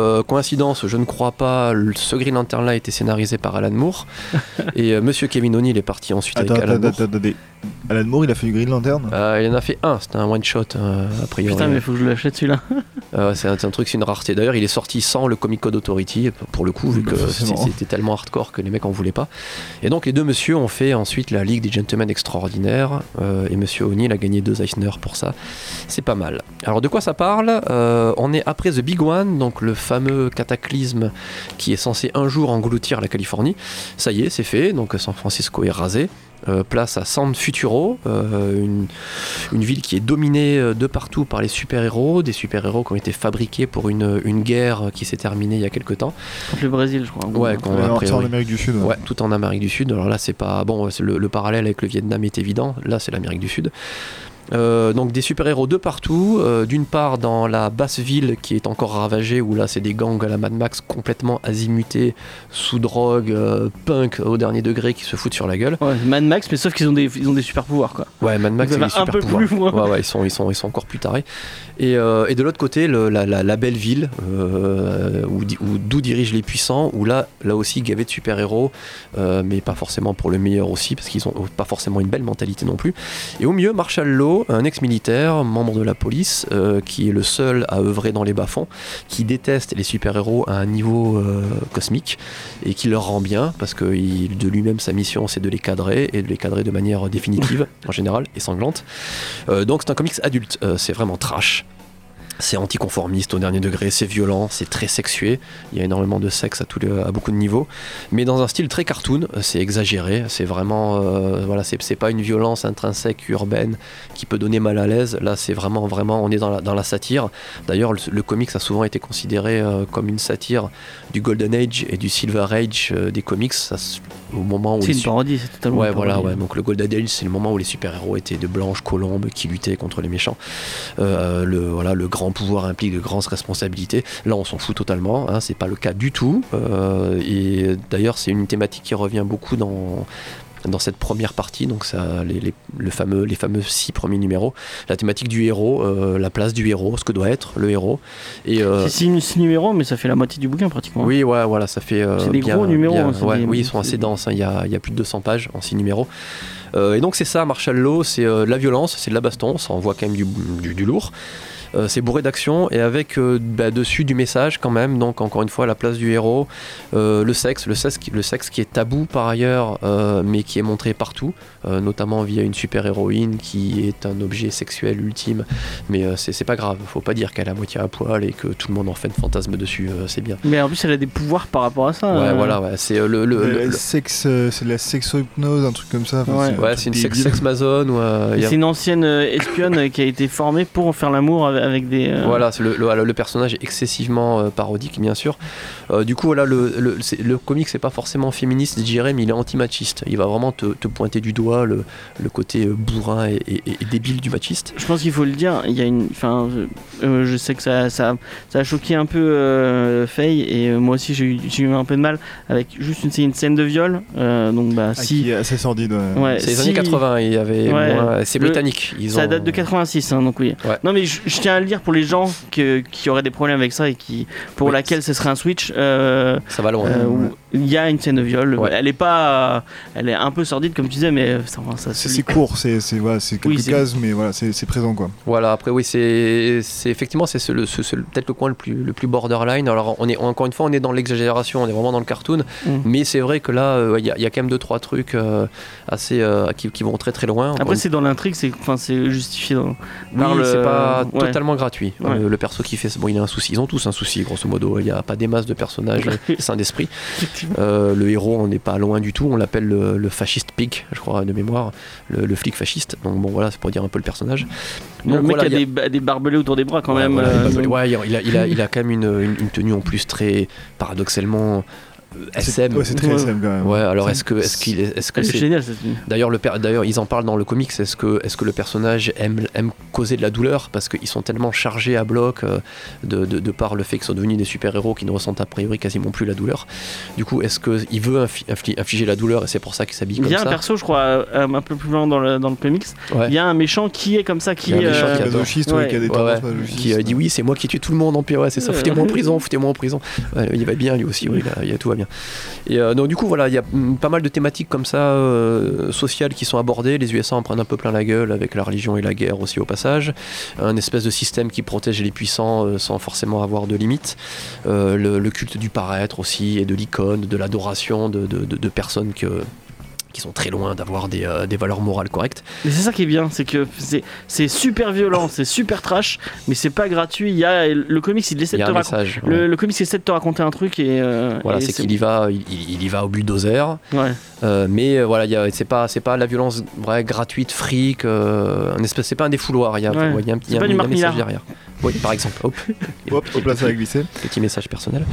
Euh, coïncidence, je ne crois pas. le- Ce Green Lantern là a été scénarisé par Alan Moore. *laughs* et euh, Monsieur Kevin O'Neill est parti ensuite Attends, avec Alan attends, Moore. attends, attends. Alan Moore, il a fait du Green Lantern? Euh, il en a fait un, c'était un one shot euh, a priori. Putain, mais faut que je l'achète celui-là. Euh, c'est un, truc, c'est une rareté. D'ailleurs, il est sorti sans le Comic Code Authority pour le coup, vu Bah, que c'était c'était tellement hardcore que les mecs en voulaient pas. Et donc les deux messieurs ont fait ensuite la Ligue des Gentlemen Extraordinaires euh, et Monsieur O'Neill a gagné deux Eisner pour ça. C'est pas mal. Alors de quoi ça parle? Euh, On est après The Big One, donc le fameux cataclysme qui est censé un jour engloutir la Californie. Ça y est, c'est fait. Donc San Francisco est rasé. Euh, place à San Futuro, euh, une, une ville qui est dominée euh, de partout par les super-héros, des super-héros qui ont été fabriqués pour une, une guerre qui s'est terminée il y a quelques temps. Contre le Brésil, je crois. Ouais, qu'on- a c'est en priori. Amérique du Sud. Ouais, tout en Amérique du Sud. Alors là, c'est pas bon. Le, le parallèle avec le Vietnam est évident. Là, c'est l'Amérique du Sud. Euh, donc des super-héros de partout. Euh, D'une part dans la basse ville qui est encore ravagée, où là c'est des gangs à la Mad Max complètement azimutés, sous drogue, euh, punk au dernier degré qui se foutent sur la gueule. Ouais, Mad Max, mais sauf qu'ils ont des, ils ont des super pouvoirs quoi. Ouais, Mad Max, des. Ouais, ouais, ils sont, ils sont, ils sont encore plus tarés. Et, et de l'autre côté, le- la, la- la belle ville, où, d'où dirigent les puissants, où là, là aussi gavé de super-héros, mais pas forcément pour le meilleur aussi, parce qu'ils ont pas forcément une belle mentalité non plus. Et au milieu, Marshall Law, un ex-militaire, membre de la police, euh, qui est le seul à œuvrer dans les bas-fonds, qui déteste les super-héros à un niveau euh, cosmique et qui leur rend bien, parce que il- de lui-même, sa mission, c'est de les cadrer et de les cadrer de manière définitive, *laughs* en général, et sanglante. Euh, donc c'est un comics adulte, c'est vraiment trash. C'est anticonformiste au dernier degré, c'est violent, c'est très sexué. Il y a énormément de sexe à, tous les- à beaucoup de niveaux, mais dans un style très cartoon. C'est exagéré, c'est vraiment, euh, voilà, c'est pas une violence intrinsèque urbaine qui peut donner mal à l'aise. Là, c'est vraiment, vraiment, on est dans la, dans la satire. D'ailleurs, le, le comics a souvent été considéré euh, comme une satire du Golden Age et du Silver Age euh, des comics. Ça au moment où C'est une parodie, c'est totalement. Ouais, voilà, parodie. ouais. Donc le Golden Age, c'est le moment où les super-héros étaient de blanches colombes qui luttaient contre les méchants. Euh, le, voilà, le grand pouvoir implique de grandes responsabilités. Là, on s'en fout totalement. Hein, c'est pas le cas du tout. Euh, et d'ailleurs, c'est une thématique qui revient beaucoup dans dans cette première partie, donc ça, les, les- le fameux, les fameux six premiers numéros, la thématique du héros, euh, la place du héros, ce que doit être le héros. Et euh, C'est six, six numéros, mais ça fait la moitié du bouquin pratiquement. oui, ouais, voilà, ça fait. euh, C'est des bien- gros numéros, bien- hein, c'est ouais, des- oui, ils sont assez denses. hein, Il y, a, il y a plus de 200 pages en 6 numéros. Et donc, c'est ça, Marshall Law, c'est de la violence, c'est de la baston, ça envoie quand même du, du- du lourd. Euh, c'est bourré d'action et avec euh, bah, dessus du message quand même. Donc, encore une fois, la place du héros, euh, le sexe, le sexe, qui- le sexe qui est tabou par ailleurs, euh, mais qui est montré partout, euh, notamment via une super héroïne qui est un objet sexuel ultime. Mais euh, c'est c'est pas grave, faut pas dire qu'elle est à moitié à poil et que tout le monde en fait un fantasme dessus, euh, c'est bien. Mais en plus, elle a des pouvoirs par rapport à ça. Ouais, euh. voilà, ouais. c'est euh, le, le- le- le- sexe, euh, c'est de la sexo-hypnose, un truc comme ça. enfin, Ouais. c'est une débile. sex, sex Amazon ou euh, Et il y a- C'est une ancienne espionne qui a été formée pour faire l'amour avec, avec des. euh, Voilà, c'est le, le, voilà, le personnage est excessivement euh, parodique, bien sûr. Euh, du coup, voilà, le, le, c'est- le comic, c'est pas forcément féministe, je dirais, mais il est anti-machiste. Il va vraiment te, te pointer du doigt le, le côté bourrin et, et- et débile du machiste. Je pense qu'il faut le dire. Il y a une. Enfin, je, euh, je sais que ça, ça, ça a choqué un peu euh, Faye et euh, moi aussi j'ai eu, j'ai eu un peu de mal avec juste une, c'est une scène de viol. euh, donc bah Ah, si. qui est assez sordide. ouais. Ouais, C'est les si- années 80, il y avait Ouais. moins- C'est britannique. Ils Ça ont- date de 86, hein, donc oui. Ouais. Non, mais je, je tiens à le dire pour les gens que- qui auraient des problèmes avec ça et qui, pour Oui. laquelle ce serait un switch. euh, Ça va loin. euh, il y a une scène de viol. Ouais. Elle est pas, elle est un peu sordide comme tu disais, mais ça, ça C'est court, c'est c'est- voilà, c'est quelques Oui, cases, mais voilà, c'est c'est présent quoi. Voilà, après oui, c'est c'est- effectivement c'est ce- ce- peut-être le coin le plus, le plus borderline. Alors on est encore une fois on est dans l'exagération, on est vraiment dans le cartoon, Mm. mais c'est vrai que là euh, il y, a- il y a quand même deux trois trucs euh, assez euh, qui, qui vont très très loin. Après, une c'est dans l'intrigue, c'est enfin, c'est justifié dans. Oui, par le- c'est pas ouais. totalement gratuit. Ouais. Le, le perso qui fait, bon, il a un souci. Ils ont tous un souci, grosso modo. Il n'y a pas des masses de personnages *laughs* sains d'esprit. *laughs* Euh, le héros, on n'est pas loin du tout. On l'appelle le, le fasciste pig, je crois, de mémoire. Le, le flic fasciste. Donc bon, voilà, c'est pour dire un peu le personnage. Le mec voilà, a, il y a- des, ba- des barbelés autour des bras quand Ouais, même. voilà, euh, il a- il il quand même une, une- une tenue en plus très paradoxalement SM. ouais, c'est très. SM quand même. Ouais, alors est-ce que est-ce qu'il est, est-ce que Ah, c'est c'est génial cette D'ailleurs, le per- d'ailleurs, ils en parlent dans le comics. Est-ce que, est-ce que le personnage aime, aime causer de la douleur parce qu'ils sont tellement chargés à bloc euh, de, de, de par le fait qu'ils sont devenus des super-héros qui ne ressentent a priori quasiment plus la douleur. Du coup, est-ce qu'il veut infi- infli- infliger la douleur et c'est pour ça qu'il s'habille Il comme y a un ça perso, je crois, euh, un peu plus loin dans le, dans le comics. Ouais. Il y a un méchant qui est comme ça, qui. Il euh, qui Qui adore. masochiste, ouais, Ouais. qui a des Ouais, tendances. Qui a dit oui, c'est moi qui tue tout le monde en pire, ouais, c'est ça, foutez-moi en *laughs* prison, foutez-moi en prison. Ouais, il va bien lui aussi, il y a- tout va bien. Et euh, donc, du coup, voilà, il y a pas mal de thématiques comme ça, euh, sociales, qui sont abordées. Les USA en prennent un peu plein la gueule avec la religion et la guerre aussi au passage. Un espèce de système qui protège les puissants euh, sans forcément avoir de limites. Le, culte du paraître aussi et de l'icône, de l'adoration de personnes que qui sont très loin d'avoir des, euh, des valeurs morales correctes. Mais c'est ça qui est bien, c'est que c'est super violent, c'est super trash, mais c'est pas gratuit. Il y a le comics, il essaie de te raconter. message. Le, ouais. le comics essaie de te raconter un truc et. euh, Voilà, c'est qu'il y va, il, y va au bulldozer. Ouais. Euh, mais voilà, c'est pas, c'est pas la violence gratuite, fric. Un espèce, c'est pas un défouloir. Il y a, Ouais. il y a un, il y a pas un- message derrière. Oui, par exemple. Hop, *laughs* Hop, hop là, ça va glisser. petit message personnel.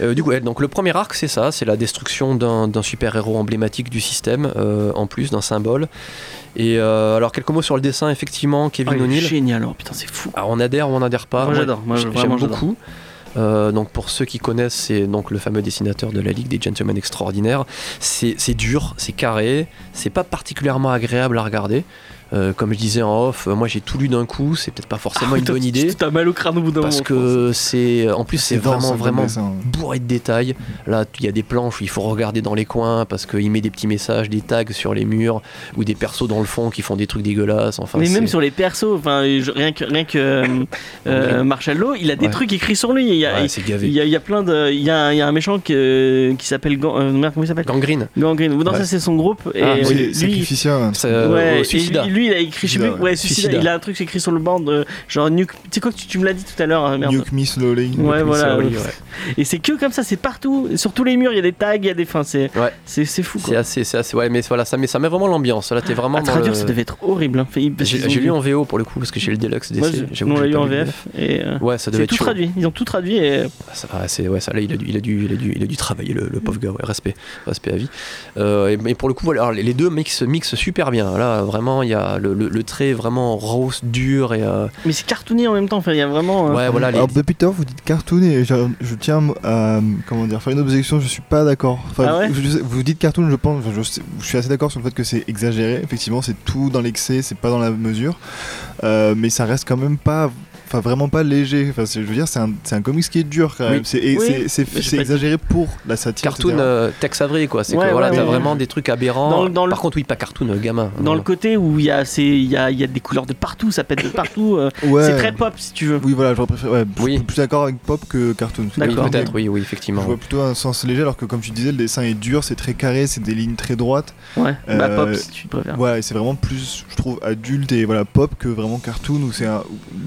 Euh, du coup, ouais, donc le premier arc, c'est ça, c'est la destruction d'un super-héros emblématique du système, euh, en plus d'un symbole. Et euh, alors, quelques mots sur le dessin, effectivement, Oh, Kevin est O'Neill. génial, alors putain, c'est fou. Alors, on adhère ou on n'adhère pas? Moi, j'adore, moi, j'aime j'adore. beaucoup. Euh, donc pour ceux qui connaissent, c'est donc le fameux dessinateur de la Ligue des Gentlemen Extraordinaires. C'est dur, c'est carré, c'est pas particulièrement agréable à regarder. Euh, comme je disais en off, euh, moi j'ai tout lu d'un coup, c'est peut-être pas forcément Ah, une toi, bonne tu- *laughs* idée. T'as mal au crâne au bout d'un Parce moment. que c'est en plus c'est vraiment hein, vraiment bourré de détails. Là, il y a des planches où il faut regarder dans les coins parce qu'il met des petits messages, des tags sur les murs ou des persos dans le fond qui font des trucs dégueulasses. Enfin, mais même sur les persos, enfin, rien que, rien que euh, *laughs* euh, Marshall Law, il a des Ouais. trucs écrits sur lui. Il y a, Ouais, il, c'est il gavé. y a, il y a plein de. Il y a, un- il y a un méchant que- qui s'appelle. Gan- euh, merde, comment il s'appelle? Gangrene. Gangrene. Non, Ouais. ça c'est son groupe. Et Ah, Oui, lui, Sacrificia. Et Suicida. lui, lui, il a écrit, je sais plus, ouais. ouais, Suicida, Suicida. il a un truc écrit sur le banc de genre Nuke. Tu sais quoi, tu, tu me l'as dit tout à l'heure, hein, merde. Nuke Me Slowly. Ouais, voilà. oui, ouais. Et c'est que comme ça, c'est partout. Sur tous les murs, il y a des tags, il y a des. Enfin, c'est Ouais. c'est c'est fou C'est quoi. assez, c'est assez, ouais, mais voilà, ça met, ça met vraiment l'ambiance. Là, t'es vraiment À traduire, le- ça devait être horrible. hein. J'ai lu en VO pour le coup parce que j'ai le Deluxe Moi, DC. nous, on l'a lu en VF. Et. euh, Ouais, ça devait C'est être tout chaud. traduit, ils ont tout traduit et Ça, ah, c'est ouais, ça là, il a dû, il a dû, il a dû, il a dû, travailler le, le pauvre gars. Ouais, respect, respect à vie. Euh, et, et pour le coup, voilà, alors, les les deux mixent, mixent super bien. Là, vraiment, il y a le, le- le trait vraiment rose, dur et euh, mais c'est cartoony en même temps, enfin il y a vraiment euh, ouais, voilà. Les, Alors depuis tout à l'heure, vous dites cartoon et je, je tiens à comment dire faire une objection. Je suis pas d'accord. Enfin, Ah ouais vous dites cartoon, je pense. enfin, je, sais- je suis assez d'accord sur le fait que c'est exagéré. Effectivement, c'est tout dans l'excès, c'est pas dans la mesure. Euh, mais ça reste quand même pas. Enfin, vraiment pas léger. Enfin, je veux dire, c'est un, c'est un comics qui est dur quand même. Oui. C'est Oui. exagéré pour la satire. cartoon euh, Tex Avery quoi. C'est Ouais, que voilà, ouais, t'as ouais. vraiment des trucs aberrants. Dans dans le- Par contre, oui, pas cartoon euh, gamin. dans Non. le côté où il y a c'est il y a, il y a des couleurs de partout, ça pète de partout. euh, *laughs* Ouais. C'est très pop si tu veux. Oui, voilà. Ouais, je Oui. suis plus d'accord avec pop que cartoon. Oui, D'accord. peut-être, oui, oui, Je effectivement. vois plutôt un sens léger, alors que comme tu disais, le dessin est dur, c'est très carré, c'est des lignes très droites. Ouais. Bah Euh, pop si tu préfères. Et c'est vraiment plus, je trouve, adulte et voilà pop que vraiment cartoon où c'est un...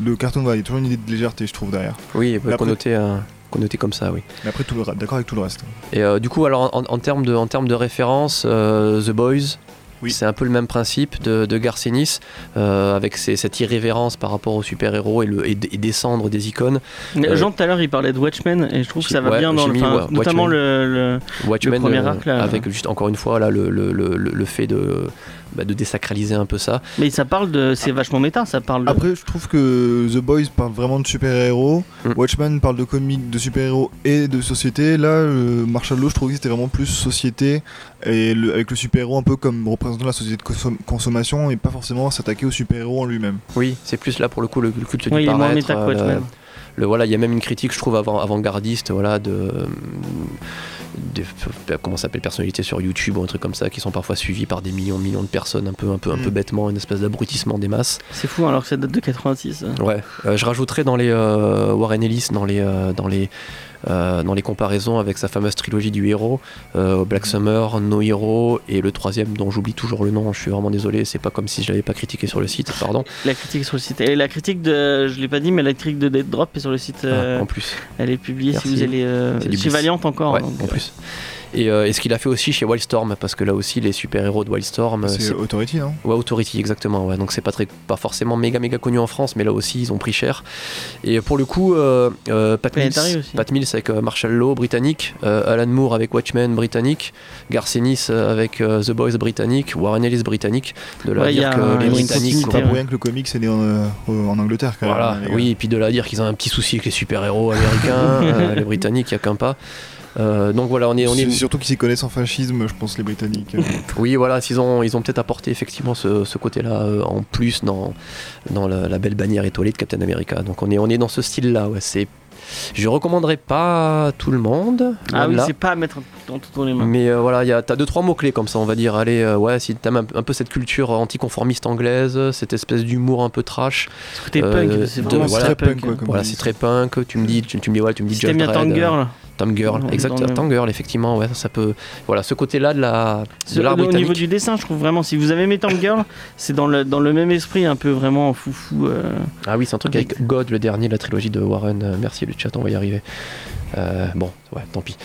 le cartoon, il y a toujours une idée de légèreté, je trouve derrière. Oui, après- connoté, euh, connoté comme ça, oui. Mais après tout le, d'accord avec tout le reste. Et euh, du coup, alors en, en termes de, en de référence, euh, The Boys, Oui. c'est un peu le même principe de, de Garcenis, euh, avec cette irrévérence par rapport aux super-héros et, le, et, et descendre des icônes. Mais euh, Jean tout à l'heure il parlait de Watchmen et je trouve que ça va Ouais, bien dans le, mis, ouais, notamment Watchmen. le, le- Watchmen, premier euh, arc, là. avec juste encore une fois là, le, le, le, le- le fait de, bah, de désacraliser un peu ça. mais ça parle de c'est vachement méta, ça parle de Après, je trouve que The Boys parle vraiment de super-héros, Mm. Watchmen parle de comics, de super-héros et de société. Là, euh, Marshall Law, je trouve que c'était vraiment plus société, et le- avec le super-héros un peu comme représentant la société de consom- consommation et pas forcément s'attaquer au super-héros en lui-même. Oui, c'est plus là pour le coup le, le culte Ouais, du il est moins paraître. euh, le voilà, il y a même une critique, je trouve, avant, avant-gardiste, voilà, de, de comment ça s'appelle, personnalités sur YouTube ou un truc comme ça, qui sont parfois suivies par des millions, millions de personnes, un peu, un peu, un peu Mm. bêtement, une espèce d'abrutissement des masses. C'est fou alors que ça date de 86. euh. Ouais, euh, je rajouterais dans les euh, Warren Ellis, dans les, euh, dans les, euh, dans les comparaisons avec sa fameuse trilogie du héros, euh, Black Summer, No Hero et le troisième dont j'oublie toujours le nom. Je suis vraiment désolé, c'est pas comme si je l'avais pas critiqué sur le site, pardon. La critique sur le site. Et la critique de, je l'ai pas dit, mais la critique de Dead Drop est sur le site. euh, Ah, en plus. elle est publiée Merci. si vous allez euh, C'est. Valiant encore. Ouais, donc, en euh, plus. Et, euh, et ce qu'il a fait aussi chez Wildstorm, parce que là aussi les super-héros de Wildstorm, C'est c'est Authority, non? Ouais, Authority, exactement. Ouais. Donc c'est pas très, pas forcément méga méga connu en France, mais là aussi ils ont pris cher. Et pour le coup, euh, euh, Pat, Mills. Pat Mills avec euh, Marshall Law britannique, euh, Alan Moore avec Watchmen britannique, Garcenis avec euh, The Boys britannique, Warren Ellis britannique. De là Ouais, dire que les Britanniques. C'est pas pour rien que le comics est né en, euh, en Angleterre quand Voilà, même. gars. oui, et puis de là à dire qu'ils ont un petit souci avec les super-héros américains, *laughs* euh, les Britanniques, il n'y a qu'un pas. Euh, donc voilà, on est, on est, C'est Surtout qu'ils s'y connaissent en fascisme, je pense, les Britanniques. *laughs* Oui, voilà, s'ils ont, ils ont peut-être apporté effectivement ce, ce côté-là euh, en plus dans, dans la, la belle bannière étoilée de Captain America. Donc on est, on est dans ce style-là. Ouais, c'est, je recommanderais pas à tout le monde. Ah oui, c'est pas à mettre dans toutes les mains. Mais euh, voilà, il y a- t'as deux trois mots clés comme ça, on va dire. Allez, euh, ouais, si t'aimes un, un peu cette culture anticonformiste anglaise, cette espèce d'humour un peu trash. Ce côté euh, punk, c'est de- vraiment voilà, très punk, quoi, comme Voilà, ils c'est très punk. Tu me dis, tu, tu me dis, ouais, tu me dis Si t'aimes bien Tank Dredd, Girl, Tom Girl, exact. Tom Girl, effectivement, ouais, ça peut. Voilà, ce côté-là de la. De l'art au niveau du dessin, je trouve vraiment, si vous avez aimé Tank Girl, *laughs* c'est dans le, dans le même esprit, un peu vraiment foufou. euh. Ah oui, c'est un truc Avec- avec God, le dernier, la trilogie de Warren. Euh, merci le chat, on va y arriver. Euh, bon, ouais, tant pis.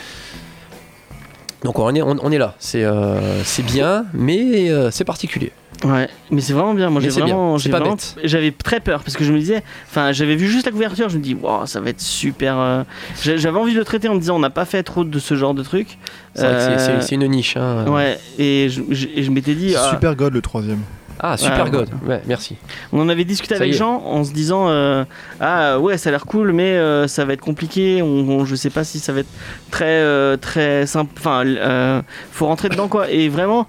Donc on est, on, on est là, c'est euh, c'est bien, mais euh, c'est particulier. Ouais, mais c'est vraiment bien. Moi, j'ai vraiment, j'avais très peur parce que je me disais, enfin, j'avais vu juste la couverture, je me dis, wow, ça va être super. euh, j'a- J'avais envie de le traiter en me disant, on n'a pas fait trop de ce genre de truc. C'est vrai que c'est- Euh, c'est une niche. hein. Ouais, et je, je- et je m'étais dit, ah, Super God le troisième. Ah, Super Ouais, God. Ouais, merci. on en avait discuté Ça avec. Jean en se disant, euh, ah ouais, ça a l'air cool, mais euh, ça va être compliqué. On, on- je sais pas si ça va être très, euh, très simple. Enfin, euh, faut rentrer dedans quoi. Et vraiment,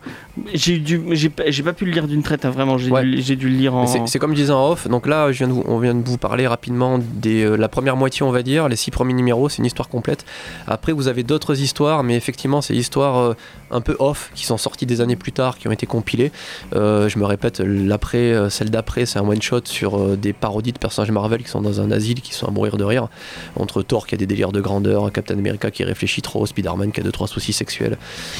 j'ai dû, j'ai pas j'ai pas pu le lire d'une traite. hein, vraiment, j'ai Ouais. dû, le lire en. C'est comme je disais en off, donc là je viens de vous- on vient de vous parler rapidement de la première moitié on va dire, les six premiers numéros, c'est une histoire complète. Après vous avez d'autres histoires, mais effectivement c'est histoires euh, un peu off qui sont sorties des années plus tard, qui ont été compilées. Euh, je me répète, l'après, euh, celle d'après c'est un one shot sur euh, des parodies de personnages Marvel qui sont dans un asile, qui sont à mourir de rire. Entre Thor qui a des délires de grandeur, Captain America qui réfléchit trop, Spider-Man qui a deux trois soucis sexuels,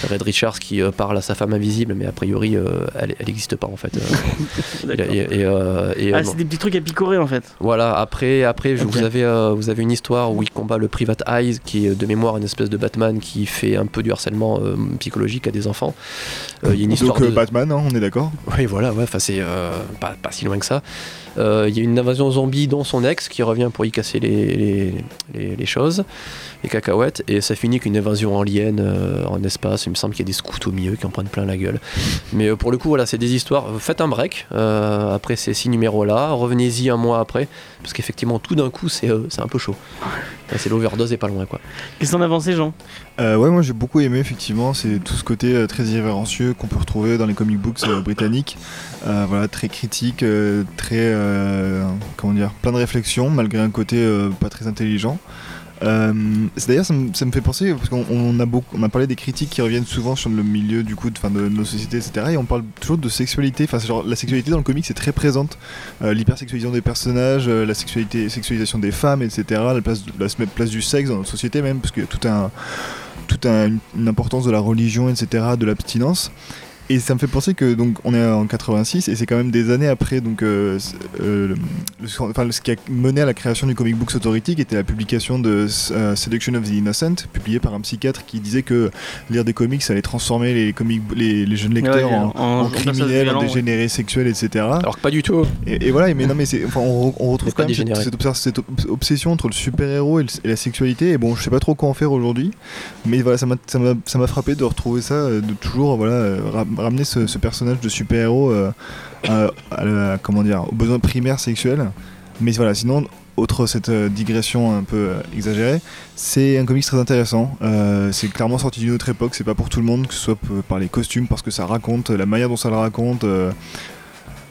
Red Richards qui euh, parle à sa femme invisible, mais a priori euh, elle n'existe pas en fait. *laughs* Euh, D'accord. et, et, euh, et, Ah, euh, c'est des petits trucs à picorer en fait. voilà, après, après vous, avez, euh, vous avez une histoire où il combat le Private Eyes, qui est de mémoire une espèce de Batman qui fait un peu du harcèlement euh, psychologique à des enfants. Euh, Il y a une histoire Donc de... Batman, hein, on est d'accord Oui, voilà, ouais, enfin, c'est euh, pas, pas si loin que ça. Euh, Il y a une invasion zombie dont son ex qui revient pour y casser les, les, les- les choses, les cacahuètes, et ça finit qu'une invasion alien euh, en espace. Il me semble qu'il y a des scouts au milieu qui en prennent plein la gueule. Mais euh, pour le coup, voilà, c'est des histoires. Faites un break après ces six numéros-là, revenez-y un mois après, parce qu'effectivement, tout d'un coup, c'est un peu chaud. C'est l'overdose et pas loin, quoi. Qu'est-ce que t'en as pensé, Jean? Euh, ouais, moi j'ai beaucoup aimé effectivement, c'est tout ce côté euh, très irrévérencieux qu'on peut retrouver dans les comic books euh, britanniques. Voilà, très critique, très comment dire, plein de réflexions malgré un côté pas très intelligent. D'ailleurs ça, me- fait penser parce qu'on on a on a parlé des critiques qui reviennent souvent sur le milieu du coup de, nos sociétés etc. Et on parle toujours de sexualité. Enfin, genre la sexualité dans le comic c'est très présente. L'hypersexualisation des personnages, la sexualité, sexualisation des femmes, etc. La place, la place du sexe dans notre société même parce qu'il y a tout un toute un- une importance de la religion, etc., de l'abstinence. Et ça me fait penser que donc on est en 86 et c'est quand même des années après donc euh, euh, le- enfin, ce qui a mené à la création du Comic Books Authority qui était la publication de euh, Seduction of the Innocent publié par un psychiatre qui disait que lire des comics ça allait transformer les comics les, les jeunes lecteurs Ouais, en, criminels, en ouais. dégénérés sexuels, etc. Alors que pas du tout. Et, et voilà, mais non, mais c'est, enfin, on, re- on retrouve quand même cette, obsession entre le super-héros et, le- et la sexualité. Et bon, je sais pas trop quoi en faire aujourd'hui, mais voilà, ça m'a, ça m'a, ça m'a frappé de retrouver ça, euh, de toujours voilà, euh, ramener ce, ce personnage de super-héros euh, à, à la- comment dire, aux besoins primaires sexuels. Mais voilà, sinon, autre cette euh, digression un peu euh, exagérée, c'est un comics très intéressant. Euh, c'est clairement sorti d'une autre époque, c'est pas pour tout le monde, que ce soit par les costumes, parce que ça raconte, la manière dont ça le raconte. euh,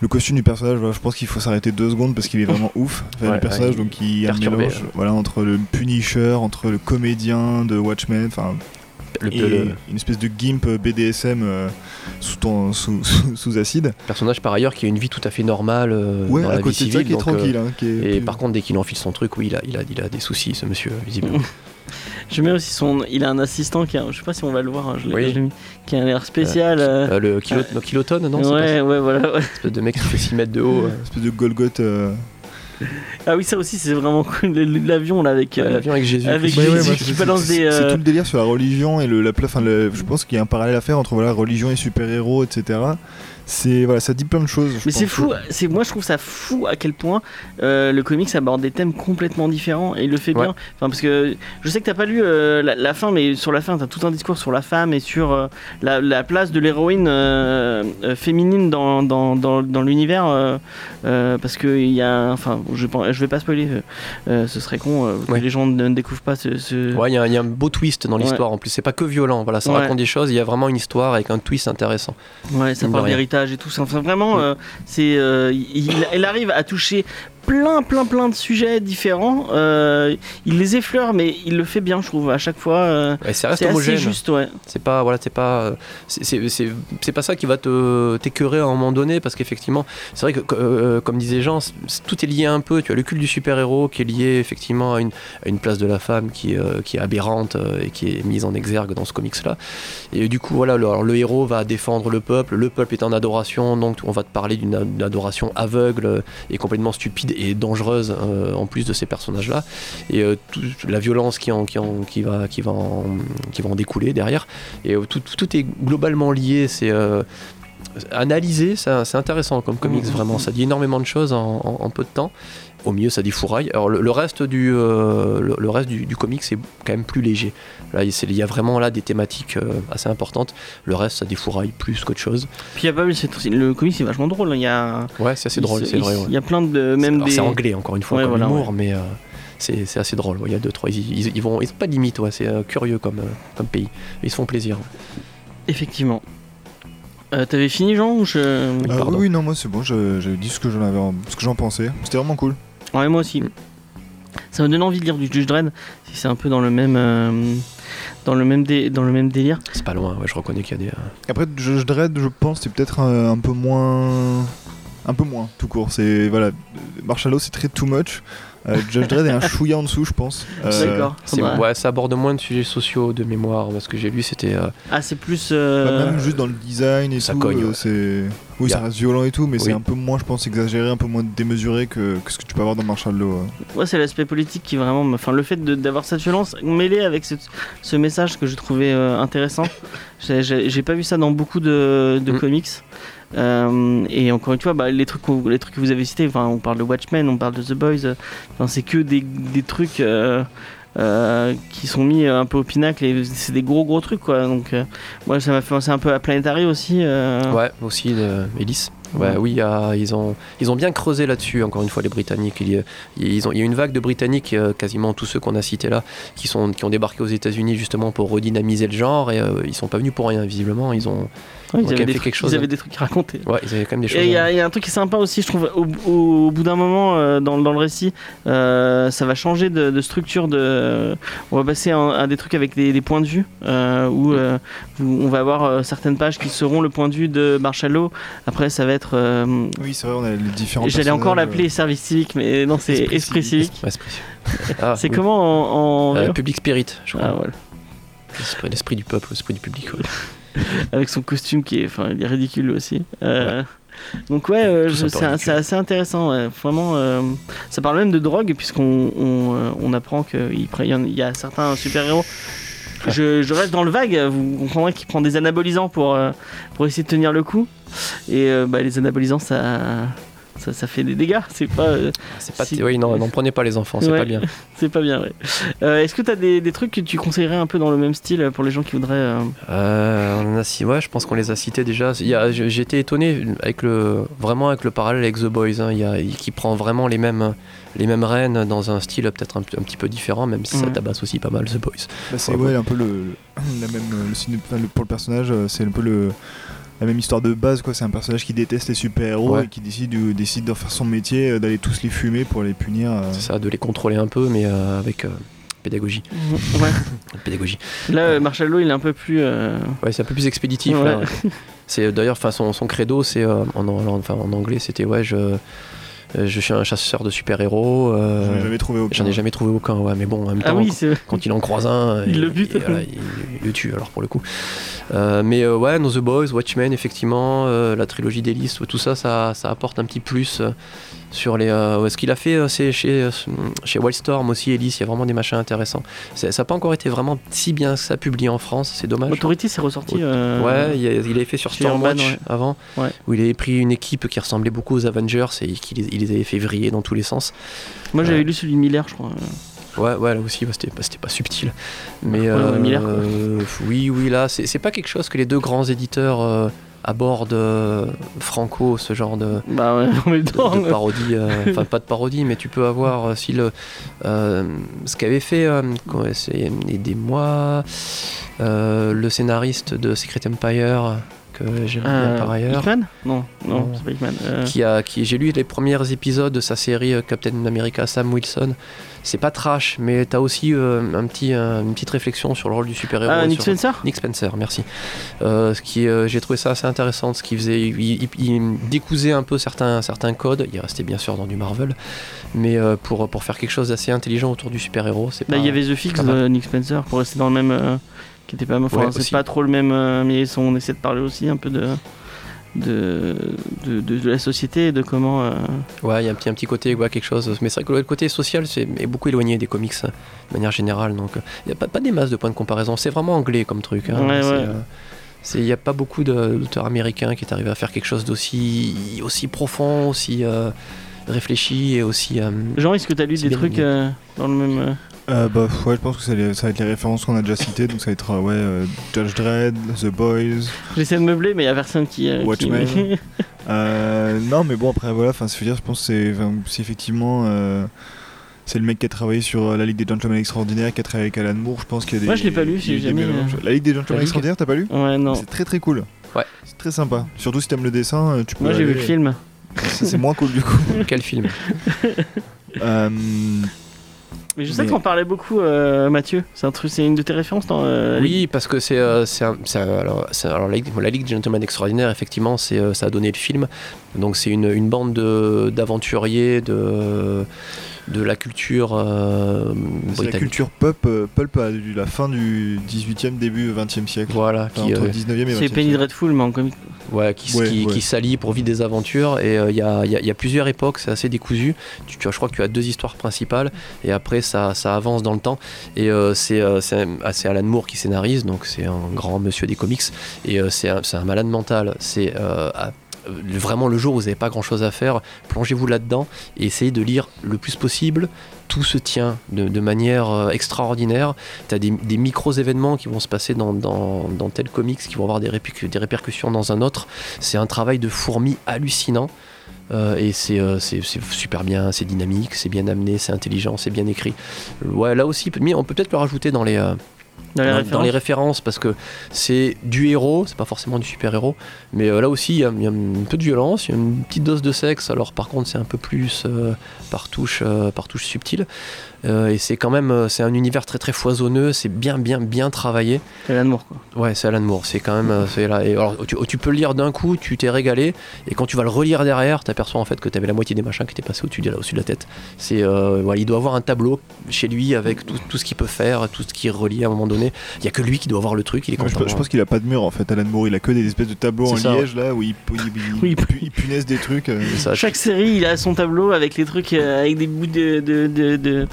le costume du personnage, voilà, je pense qu'il faut s'arrêter deux secondes parce qu'il est vraiment *laughs* ouf. Enfin, Ouais, le personnage, ouais, donc, qui a un mélange voilà, entre le Punisher, entre le comédien de Watchmen, enfin, Le, et le une espèce de gimp BDSM euh, sous, ton- *laughs* sous, sous, sous acide. personnage par ailleurs qui a une vie tout à fait normale euh, ouais, dans à la vie côté de ça, civile. qui est donc, euh, tranquille. hein, qui est- et par contre, dès qu'il enfile son truc, oui, il a, il a, il a des soucis, ce monsieur, visiblement. *laughs* Je mets aussi son. Il a un assistant qui a. Je sais pas si on va le voir, hein, je l'ai Oui. je l'ai mis. Qui a un air spécial. euh, Euh, le kilo, no, kilotonne, non c'est pas ouais, ouais, voilà. ouais. Espèce de mec qui fait 6 mètres de haut. *laughs* euh, Une espèce de Golgoth. Ah oui, ça aussi, c'est vraiment cool. L'avion là avec. euh, L'avion avec Jésus. avec Christ. Jésus Ouais, ouais, moi, qui c'est- balance des, C'est euh, tout le délire sur la religion et le, la, le- je pense qu'il y a un parallèle à faire entre voilà, religion et super-héros, etc. C'est voilà, ça dit plein de choses. Mais c'est fou, c'est moi je trouve ça fou à quel point euh, le comics aborde des thèmes complètement différents et il le fait bien. Enfin parce que je sais que t'as pas lu euh, la, la fin, mais sur la fin t'as tout un discours sur la femme et sur euh, la, la place de l'héroïne euh, euh, féminine dans, dans, dans, dans l'univers. euh, euh, parce que il y a, enfin je, je vais pas spoiler, ce serait con euh, que les gens ne, ne découvrent pas ce. ce- Ouais, il y, a un- il y a un beau twist dans Ouais. l'histoire en plus. C'est pas que violent, voilà, ça Ouais. raconte des choses. Il y a vraiment une histoire avec un twist intéressant. Ouais, ça parle rien. Et tout ça. Enfin, vraiment, euh, c'est, euh, il, il arrive à toucher plein, plein, plein de sujets différents. Euh, il les effleure, mais il le fait bien, je trouve, à chaque fois. euh, Et ça reste c'est assez juste, ouais. C'est pas voilà, c'est pas euh, c'est- pas ça qui va te t'écœurer à un moment donné parce qu'effectivement, c'est vrai que euh, comme disait Jean, tout est lié un peu. Tu as le culte du super-héros qui est lié effectivement à une, à une place de la femme qui est, qui est aberrante et qui est mise en exergue dans ce comics là. Et du coup, voilà, le, alors, le héros va défendre le peuple, le peuple est en adoration, donc on va te parler d'une adoration aveugle et complètement stupide et dangereuse euh, en plus de ces personnages là et euh, tout- la violence qui, en, qui, en- qui va qui va en, qui va en découler derrière. Et euh, tout, tout est globalement lié c'est analyser, c'est intéressant comme comics, vraiment. Ça dit énormément de choses en, en- en peu de temps. Au milieu, ça dit fourraille. Alors, le, le reste, du, euh, le, le reste du, du comic, c'est quand même plus léger. Là, il y a vraiment là des thématiques euh, assez importantes. Le reste, ça défouraille plus qu'autre chose. Puis il y a pas c'est- le comics c'est vachement drôle. hein. Il y a Ouais, c'est assez drôle, il- c'est vrai. il ouais. y a plein de même des C'est anglais, encore une fois, Ouais, comme voilà, humour, mais euh, c'est assez drôle. Il y a deux, trois. Ils, ils, vont, ils ont pas de limite, c'est euh, curieux comme, euh, comme pays. Ils se font plaisir. effectivement. Euh, T'avais fini Jean ou je Euh, oui, Pardon. oui, non, moi c'est bon, je- j'avais dit ce que j'en avais, en- ce que j'en pensais. C'était vraiment cool. Ouais, moi aussi. Ça me donne envie de lire du Judge Dredd si c'est un peu dans le même euh, dans le même dé- dans le même délire. C'est pas loin, ouais, je reconnais qu'il y a des. euh, Après, Judge Dredd, je pense, c'est peut-être un, un peu moins. Un peu moins, tout court. C'est. Voilà. Marshall c'est très too much. Euh, Judge Dredd est un chouïa en dessous, je pense. Euh, D'accord. c'est- Faudra- ouais, ça aborde moins de sujets sociaux de mémoire. Parce que j'ai lu, c'était. euh, Ah, c'est plus. bah, euh, même juste dans le design et ça tout. cogne, euh, ouais. c'est. Oui, Y a- ça reste violent et tout, mais Oui. c'est un peu moins, je pense, exagéré, un peu moins démesuré que, que ce que tu peux avoir dans Marshall Law. ouais. Ouais, c'est l'aspect politique qui vraiment. me- Enfin, le fait de- d'avoir cette violence mêlée avec ce, ce message que je trouvais euh, intéressant. J'ai- J'ai j'ai pas vu ça dans beaucoup de, de Mm. comics. Euh, et encore une fois, bah, les, trucs, les trucs que vous avez cités, on parle de Watchmen, on parle de The Boys, euh, c'est que des, des trucs euh, qui sont mis un peu au pinacle et c'est des gros gros trucs quoi. Donc, euh, moi, ça m'a fait penser un peu à Planetary aussi. euh, Ouais, aussi de Ellis. Ouais, Ouais. oui, il y a- ils, ont, ils ont bien creusé là-dessus, encore une fois, les Britanniques. Il y a, ils ont, il y a une vague de Britanniques, quasiment tous ceux qu'on a cités là, qui, sont, qui ont débarqué aux États-Unis justement pour redynamiser le genre et ils sont pas venus pour rien, visiblement. Ils ont, ouais, ils, avaient des fait trucs, quelque chose, ils avaient hein. des trucs à raconter. ouais, ils avaient quand même des choses. Et il y, a il y a un truc qui est sympa aussi, je trouve, au, au- au bout d'un moment euh, dans, dans le récit, euh, ça va changer de, de structure. De, on va passer à, à des trucs avec des, des points de vue, euh, où euh, vous- on va avoir euh, certaines pages qui seront le point de vue de Marshall Après, ça va être. euh, Oui, c'est vrai, on a les différents. J'allais encore l'appeler service civique, mais non, c'est Esprit esprit civique. *laughs* Ah, C'est oui. comment en, en Euh? Public Spirit, je crois. Ah, voilà. L'esprit- L'esprit du peuple, l'esprit du public. ouais. *laughs* avec son costume qui est, enfin, il est ridicule aussi. Euh, Donc ouais, euh, c'est assez intéressant. ouais. Vraiment, euh, ça parle même de drogue puisqu'on on, euh, on apprend qu'il y a certains super héros. Je, je reste dans le vague. Vous comprendrez qu'il prend des anabolisants pour pour essayer de tenir le coup. Et bah, les anabolisants, ça, ça ça fait des dégâts. C'est pas euh, C'est pas. Si. Oui, non, n'en prenez pas les enfants, c'est Ouais. pas bien. *laughs* c'est pas bien. ouais. Euh, Est-ce que tu as des, des trucs que tu conseillerais un peu dans le même style pour les gens qui voudraient euh, Euh, on en a ouais, je pense qu'on les a cités déjà. Il y a- j'ai- J'ai été étonné avec le, vraiment avec le parallèle avec The Boys, hein, il y a- qui prend vraiment les mêmes, les mêmes rênes dans un style peut-être un, un petit peu différent, même si ça tabasse aussi pas mal The Boys. Bah, c'est Ouais, ouais, un peu le, la même le enfin, le- pour le personnage, c'est un peu le la même histoire de base quoi. C'est un personnage qui déteste les super héros Ouais. et qui décide de, décide d'en faire son métier, euh, d'aller tous les fumer pour les punir. euh. C'est ça, de les contrôler un peu, mais euh, avec euh, pédagogie. Ouais. *laughs* pédagogie. Là, euh, Marshall Law, il est un peu plus. euh, Ouais, c'est un peu plus expéditif. Ouais. C'est d'ailleurs, enfin, son, son credo, c'est euh, en, en- enfin, en anglais, c'était ouais, je, je suis un chasseur de super héros. J'en ai jamais trouvé aucun. J'en ai jamais trouvé aucun, ouais, mais bon, en même Ah temps, oui, quand il en croise un, *laughs* Il le bute. voilà, il, il le tue alors pour le coup. Euh, mais euh, ouais, No The Boys, Watchmen, effectivement, euh, la trilogie d'Ellis, tout ça, ça, ça apporte un petit plus euh, sur les. euh, ce qu'il a fait, euh, c'est chez, euh, chez Wildstorm aussi, Ellis, il y a vraiment des machins intéressants. Ça n'a pas encore été vraiment si bien ça publié en France, c'est dommage. Authority, c'est ressorti. euh, Ouais, il, a- il avait fait sur Stormwatch ouais. avant, Ouais. où il avait pris une équipe qui ressemblait beaucoup aux Avengers et qui les, il les avait fait vriller dans tous les sens. Moi, j'avais lu celui de Miller, je crois. Ouais, ouais, là aussi, c'était pas, subtil. Mais Ouais, euh, Miller, oui, oui, là, c'est c'est pas quelque chose que les deux grands éditeurs euh, abordent euh, franco, ce genre de, Bah ouais, de, de parodie. euh, *laughs* Enfin, pas de parodie, mais tu peux avoir euh, si le, ce qu'avait fait, c'est aidez-moi, euh, le scénariste de Secret Empire que j'aime bien Euh, par ailleurs. Hickman? Non, non, Non. c'est pas Hickman. Euh, qui a qui j'ai lu les premiers épisodes de sa série euh, Captain America Sam Wilson c'est pas trash mais t'as aussi euh, un petit un- une petite réflexion sur le rôle du super héros Ah, Nick Spencer? Nick Spencer merci Euh, ce qui euh, j'ai trouvé ça assez intéressant ce qu'il faisait il, il- il décousait un peu certains certains codes il restait bien sûr dans du Marvel mais euh, pour pour faire quelque chose d'assez intelligent autour du super héros c'est Bah, pas il y avait The Fix de Nick Spencer pour rester dans le même. Euh, qui était pas. Enfin, Ouais, c'est pas trop le même. euh, mais on essaie de parler aussi un peu de. De, de, la société et de comment. euh, Ouais, il y a un petit, un petit côté, ouais, quelque chose. Mais c'est vrai que le côté social c'est, est beaucoup éloigné des comics euh, de manière générale. Donc, il n'y a pas, pas des masses de points de comparaison. C'est vraiment anglais comme truc. hein. Ouais, c'est, ouais. euh, Il n'y a pas beaucoup d'auteurs américains qui est arrivé à faire quelque chose d'aussi aussi profond, aussi euh, réfléchi et aussi. euh, Jean, est-ce que t'as lu C'est des trucs euh, dans le même. Euh, bah ouais, je pense que ça, les- ça va être les références qu'on a déjà citées, donc ça va être euh, ouais, euh, Judge Dredd, The Boys. J'essaie de meubler, mais il y a personne qui. euh, qui- Watchmen. *laughs* Euh, non, mais bon après voilà, enfin, dire, je pense que c'est, effectivement, euh, c'est le mec qui a travaillé sur la Ligue des Gentlemen Extraordinaires, qui a travaillé avec Alan Moore. Je pense qu'il y a des. Moi, je l'ai pas lu, des jamais, euh, La Ligue des Gentlemen. Extraordinaires, t'as pas lu? Ouais, non. C'est très très cool. Ouais. C'est très sympa. Surtout si t'aimes le dessin, tu peux. Moi, j'ai vu le film. C'est c'est moins cool du coup. Quel film? Euh, Mais je sais Mais- qu'on parlait beaucoup, euh, Mathieu. C'est un truc, c'est une de tes références dans. euh, Oui, parce que c'est euh, c'est un- c'est un- alors, c'est- alors, la, Ligue, la Ligue des Gentlemen Extraordinaires, effectivement, c'est ça a donné le film. Donc c'est une, une bande de- d'aventuriers de, de la culture euh, c'est la culture pulp, euh, pulp eu la fin du 18e, début 20e siècle. Voilà, Enfin, qui, entre euh, 19e et 20e. C'est Penny. Dreadful, mais en comique. ouais, qui, Ouais, qui, ouais. qui s'allient pour vivre des aventures. Et euh, il y, a, il y a- y a plusieurs époques, c'est assez décousu. Tu, tu as, je crois que tu as deux histoires principales, et après ça, ça avance dans le temps. Et euh, c'est euh, c'est ah, Alan Moore qui scénarise, donc c'est un grand monsieur des comics. Et euh, c'est un, c'est un malade mental. C'est euh, à- euh, vraiment le jour où vous n'avez pas grand chose à faire, plongez-vous là-dedans et essayez de lire le plus possible. Tout se tient de, manière euh, extraordinaire. Tu as des, des micros-événements qui vont se passer dans, tel comics qui vont avoir des, répercu- des répercussions dans un autre. C'est un travail de fourmi hallucinant. Euh, et c'est euh, super bien, c'est dynamique, c'est bien amené, c'est intelligent, c'est bien écrit. Ouais, là aussi, on peut peut-être le rajouter dans les, euh, Dans les dans, références. dans les références parce que c'est du héros, c'est pas forcément du super héros, mais euh, là aussi il y, a, il y a un peu de violence, il y a une petite dose de sexe. Alors par contre c'est un peu plus euh, par touche, euh, par touche subtile. Euh, et c'est quand même euh, c'est un univers très très foisonneux, c'est bien bien bien travaillé. C'est Alan Moore, quoi. Ouais, c'est Alan Moore, c'est quand même euh, c'est là. Et alors tu, tu peux le lire d'un coup, tu t'es régalé, et quand tu vas le relire derrière, t'aperçois en fait que t'avais la moitié des machins qui étaient passés au-dessus de, là, au-dessus de la tête. C'est euh, ouais, il doit avoir un tableau chez lui avec tout, tout ce qu'il peut faire, tout ce qui est relié à un moment donné. Il y a que lui qui doit avoir le truc, il est Ouais, content. je pense qu'il a pas de mur en fait, Alan Moore. Il a que des espèces de tableaux en ça, liège là où il, il, il- punaise des trucs. euh. Ça. Chaque série, il a son tableau avec les trucs, euh, avec des bouts de, de, de, de,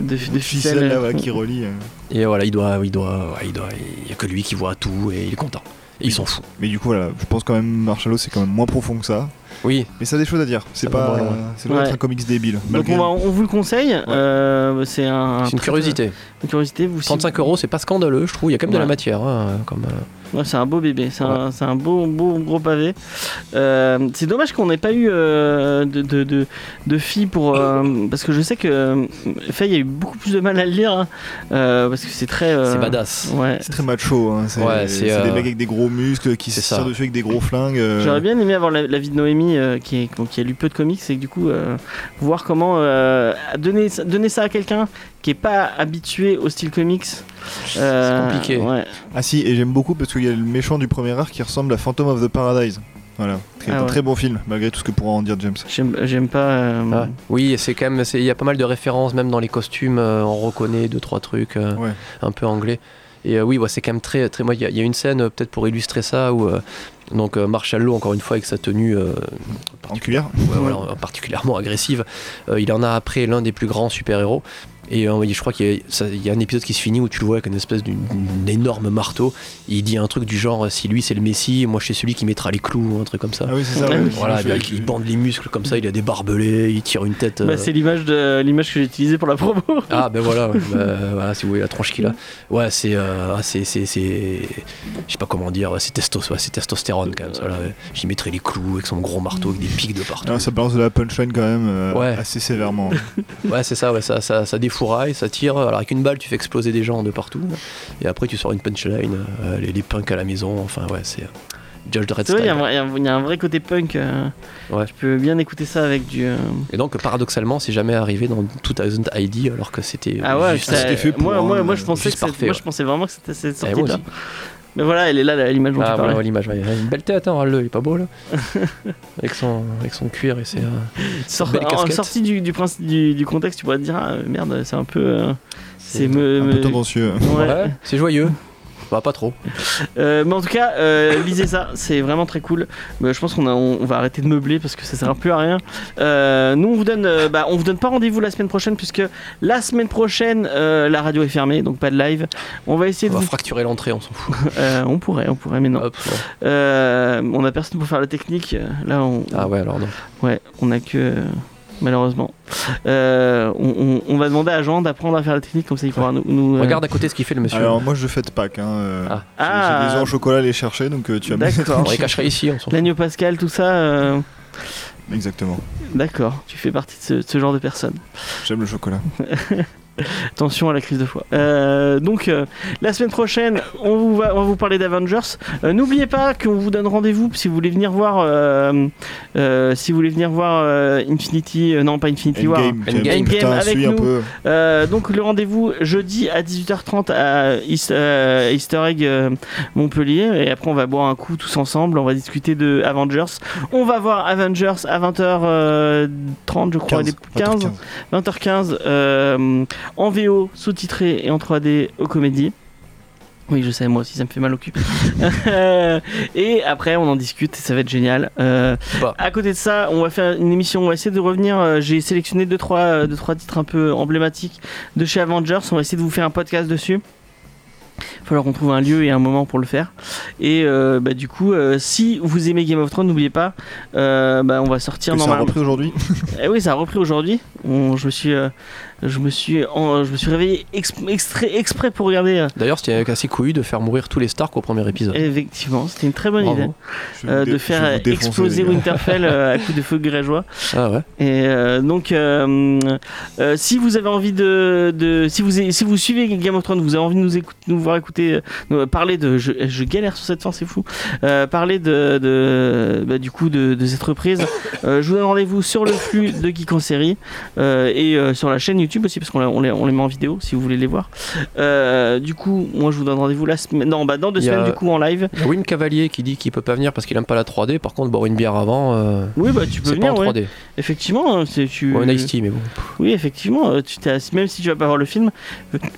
de, de ficelle. ficelle là, voilà, qui relie. euh. Et voilà, il doit, il doit, ouais, il doit, il y a que lui qui voit tout et il est content. Et il s'en fout. Mais du coup, voilà, je pense quand même Marshall c'est quand même moins profond que ça. Oui, Mais ça a des choses à dire. C'est pas, loin. c'est loin d'être Ouais. un comics débile. Donc on, va- on vous le conseille. euh, c'est un, c'est une curiosité. Une curiosité. Vous, si- 35 euros, c'est pas scandaleux, je trouve. Il y a quand même de la Ouais. matière. hein, comme, euh, Ouais, c'est un beau bébé, c'est un, c'est un beau, beau gros pavé. Euh, c'est dommage qu'on n'ait pas eu euh, de, de, de, de filles pour. euh, parce que je sais que Faye a eu beaucoup plus de mal à le lire. hein, euh, parce que c'est très. euh, C'est badass. Ouais. C'est très macho. Hein. C'est Ouais, euh, des mecs avec des gros muscles qui se tirent dessus avec des gros flingues. euh. J'aurais bien aimé avoir la, la vie de Noémie euh, qui, est, qui a lu peu de comics et que du coup euh, voir comment euh, donner, donner ça à quelqu'un qui est pas habitué au style comics. euh, compliqué. Ouais. Ah si, et j'aime beaucoup parce qu'il y a le méchant du premier arc qui ressemble à Phantom of the Paradise. Voilà, c'est Ah un ouais. très bon film, malgré tout ce que pourra en dire James. J'aime j'aime pas. euh, Ah, oui, c'est quand même, c'est- il y a pas mal de références, même dans les costumes, euh, on reconnaît deux trois trucs euh, Ouais. un peu anglais. Et euh, oui, ouais, c'est quand même très, très. Moi, il y, a- il y a une scène peut-être pour illustrer ça où euh, donc euh, Marshall Law, encore une fois, avec sa tenue euh, ouais, voilà, particulièrement agressive. Euh, il en a après l'un des plus grands super-héros. Et euh, je crois qu'il y, a- y un épisode qui se finit où tu le vois avec une espèce d'une d'une énorme marteau. Il dit un truc du genre si lui c'est le Messie, moi je suis celui qui mettra les clous, ou un truc comme ça. Ah oui, c'est ça. Ouais, ouais. oui. Voilà, il bande les muscles comme ça, il a des barbelés, il tire une tête. euh, bah, c'est l'image de l'image que j'ai utilisée pour la promo. Ah ben voilà, bah, voilà, si vous voyez la tronche qu'il a. Ouais, c'est, euh, ah, c'est, c'est, c'est, je sais pas comment dire, c'est testos, ouais, c'est testostérone quand même. Ça, là. J'y mettrais les clous avec son gros marteau avec des pics de partout. Ah, ça balance de la punchline quand même euh, Ouais. assez sévèrement. Ouais, c'est ça, ouais, ça, ça, ça ça tire. Alors avec une balle, tu fais exploser des gens de partout. Et après, tu sors une punchline, euh, les, les punks à la maison. Enfin, ouais, c'est euh, Judge Dredd il y, a un vrai- y a un- côté punk. euh, Ouais. Je peux bien écouter ça avec du. euh, Et donc, paradoxalement, c'est jamais arrivé dans 2000 ID alors que c'était. Ah ouais, juste- ça- fait pour moi, moi, un- moi, je pensais que moi, je pensais vraiment que c'était cette Eh, Mais voilà, elle est là, l'image dont Ah, tu voilà, l'image, ouais. une belle tête, hein, regarde-le, il est pas beau là. *laughs* avec, son, avec son cuir et ses. euh, en sortie du, du, principe, du, du contexte, tu pourrais te dire ah, merde, c'est un peu. euh, c'est me, un me- peu tendancieux. Ouais. Ouais, c'est joyeux. Bah, pas trop. Euh, mais en tout cas, euh, lisez ça, c'est vraiment très cool. Mais je pense qu'on on, on va arrêter de meubler parce que ça sert plus à rien. Euh, nous, on vous donne, euh, bah, on vous donne pas rendez-vous la semaine prochaine puisque la semaine prochaine, euh, la radio est fermée, donc pas de live. On va essayer On de va vous. fracturer l'entrée, on s'en fout. *laughs* Euh, on pourrait, on pourrait, mais non. Hop. Euh, on a personne pour faire la technique. euh, Là, on, Ah ouais, alors non. ouais, on a que. Malheureusement, Euh, on, on- on va demander à Jean d'apprendre à faire la technique comme ça il pourra nous. nous, euh, Regarde à côté ce qu'il fait le monsieur. Alors moi je fais de Pâques. Hein, euh, Ah. j'ai- Ah. J'ai des œufs au chocolat à aller chercher, donc euh, tu vas D'accord. on les cacherait ici, on s'en fout. L'agneau pascal, tout ça. euh, Exactement. D'accord, tu fais partie de ce, de ce genre de personne. J'aime le chocolat. *laughs* Attention à la crise de foi. Euh, donc, euh, la semaine prochaine, on, vous va, on va vous parler d'Avengers. Euh, N'oubliez pas qu'on vous donne rendez-vous si vous voulez venir voir, euh, euh, si vous voulez venir voir euh, Infinity, non pas Infinity War. Endgame. Endgame. Endgame putain, avec nous. donc le rendez-vous jeudi à 18h30 à East- Easter Egg Montpellier et après on va boire un coup tous ensemble, on va discuter de Avengers. On va voir Avengers à 20h30 je crois, 15, il est 15, 20h15 euh, en VO sous-titré et en 3D au comédie. Oui, je sais, moi aussi, ça me fait mal au cul. *laughs* et après, on en discute et ça va être génial. Euh, Bah. À côté de ça, on va faire une émission, on va essayer de revenir. euh, J'ai sélectionné 2-3 deux, trois, euh, deux, trois titres un peu emblématiques de chez Avengers. On va essayer de vous faire un podcast dessus. Il va falloir qu'on trouve un lieu et un moment pour le faire. Et euh, bah, du coup, euh, si vous aimez Game of Thrones, n'oubliez pas, euh, bah, on va sortir Que ça a normalement. repris aujourd'hui. *laughs* Eh oui, ça a repris aujourd'hui. Je me suis, je me suis, en- je me suis réveillé exp- exprès pour regarder. euh, D'ailleurs, c'était assez couillu de faire mourir tous les Stark au premier épisode. effectivement, c'était une très bonne Bravo. idée euh, de faire exploser. Winterfell euh, à coups de feu grégeois. Ah ouais. Et euh, donc, euh, euh, si vous avez envie de, de- si vous si vous suivez Game of Thrones, vous avez envie de nous écouter, nous voir écouter, euh, parler de, je, je galère sur cette fin, c'est fou. Euh, parler de, de bah, du coup de, de cette reprise. Euh, je vous donne rendez-vous sur le flux de Geek en série euh, et euh, sur la chaîne YouTube aussi parce qu'on on les, on les met en vidéo si vous voulez les voir. Euh, du coup, moi je vous donne rendez-vous la semaine, non bah dans deux semaines du coup en live. Il y a Wim Cavalier qui dit qu'il peut pas venir parce qu'il aime pas la 3D. Par contre, boire une bière avant, euh, Oui bah tu peux c'est pas venir en ouais. 3D. Effectivement, hein, c'est tu. Ou un Ice Tea, mais bon. Oui, effectivement, euh, tu même si tu vas pas voir le film,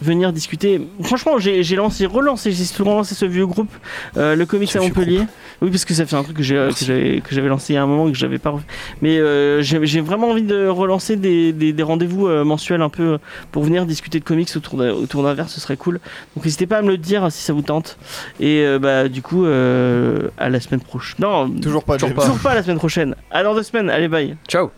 venir discuter. Franchement, j'ai lancé, relancé, j'ai souvent lancé ce vieux groupe, euh, le comics à Montpellier. Oui, parce que ça fait un truc que j'avais lancé il y a un moment et que j'avais pas. Mais j'ai vraiment envie de relancer des, des- des rendez-vous euh, un peu euh, pour venir discuter de comics autour d'un autour d'un verre, ce serait cool. Donc n'hésitez pas à me le dire si ça vous tente. Et euh, bah du coup, euh, à la semaine prochaine. Non, Toujours pas. Toujours pas. toujours pas à la semaine prochaine. À dans deux semaines. Allez, bye. Ciao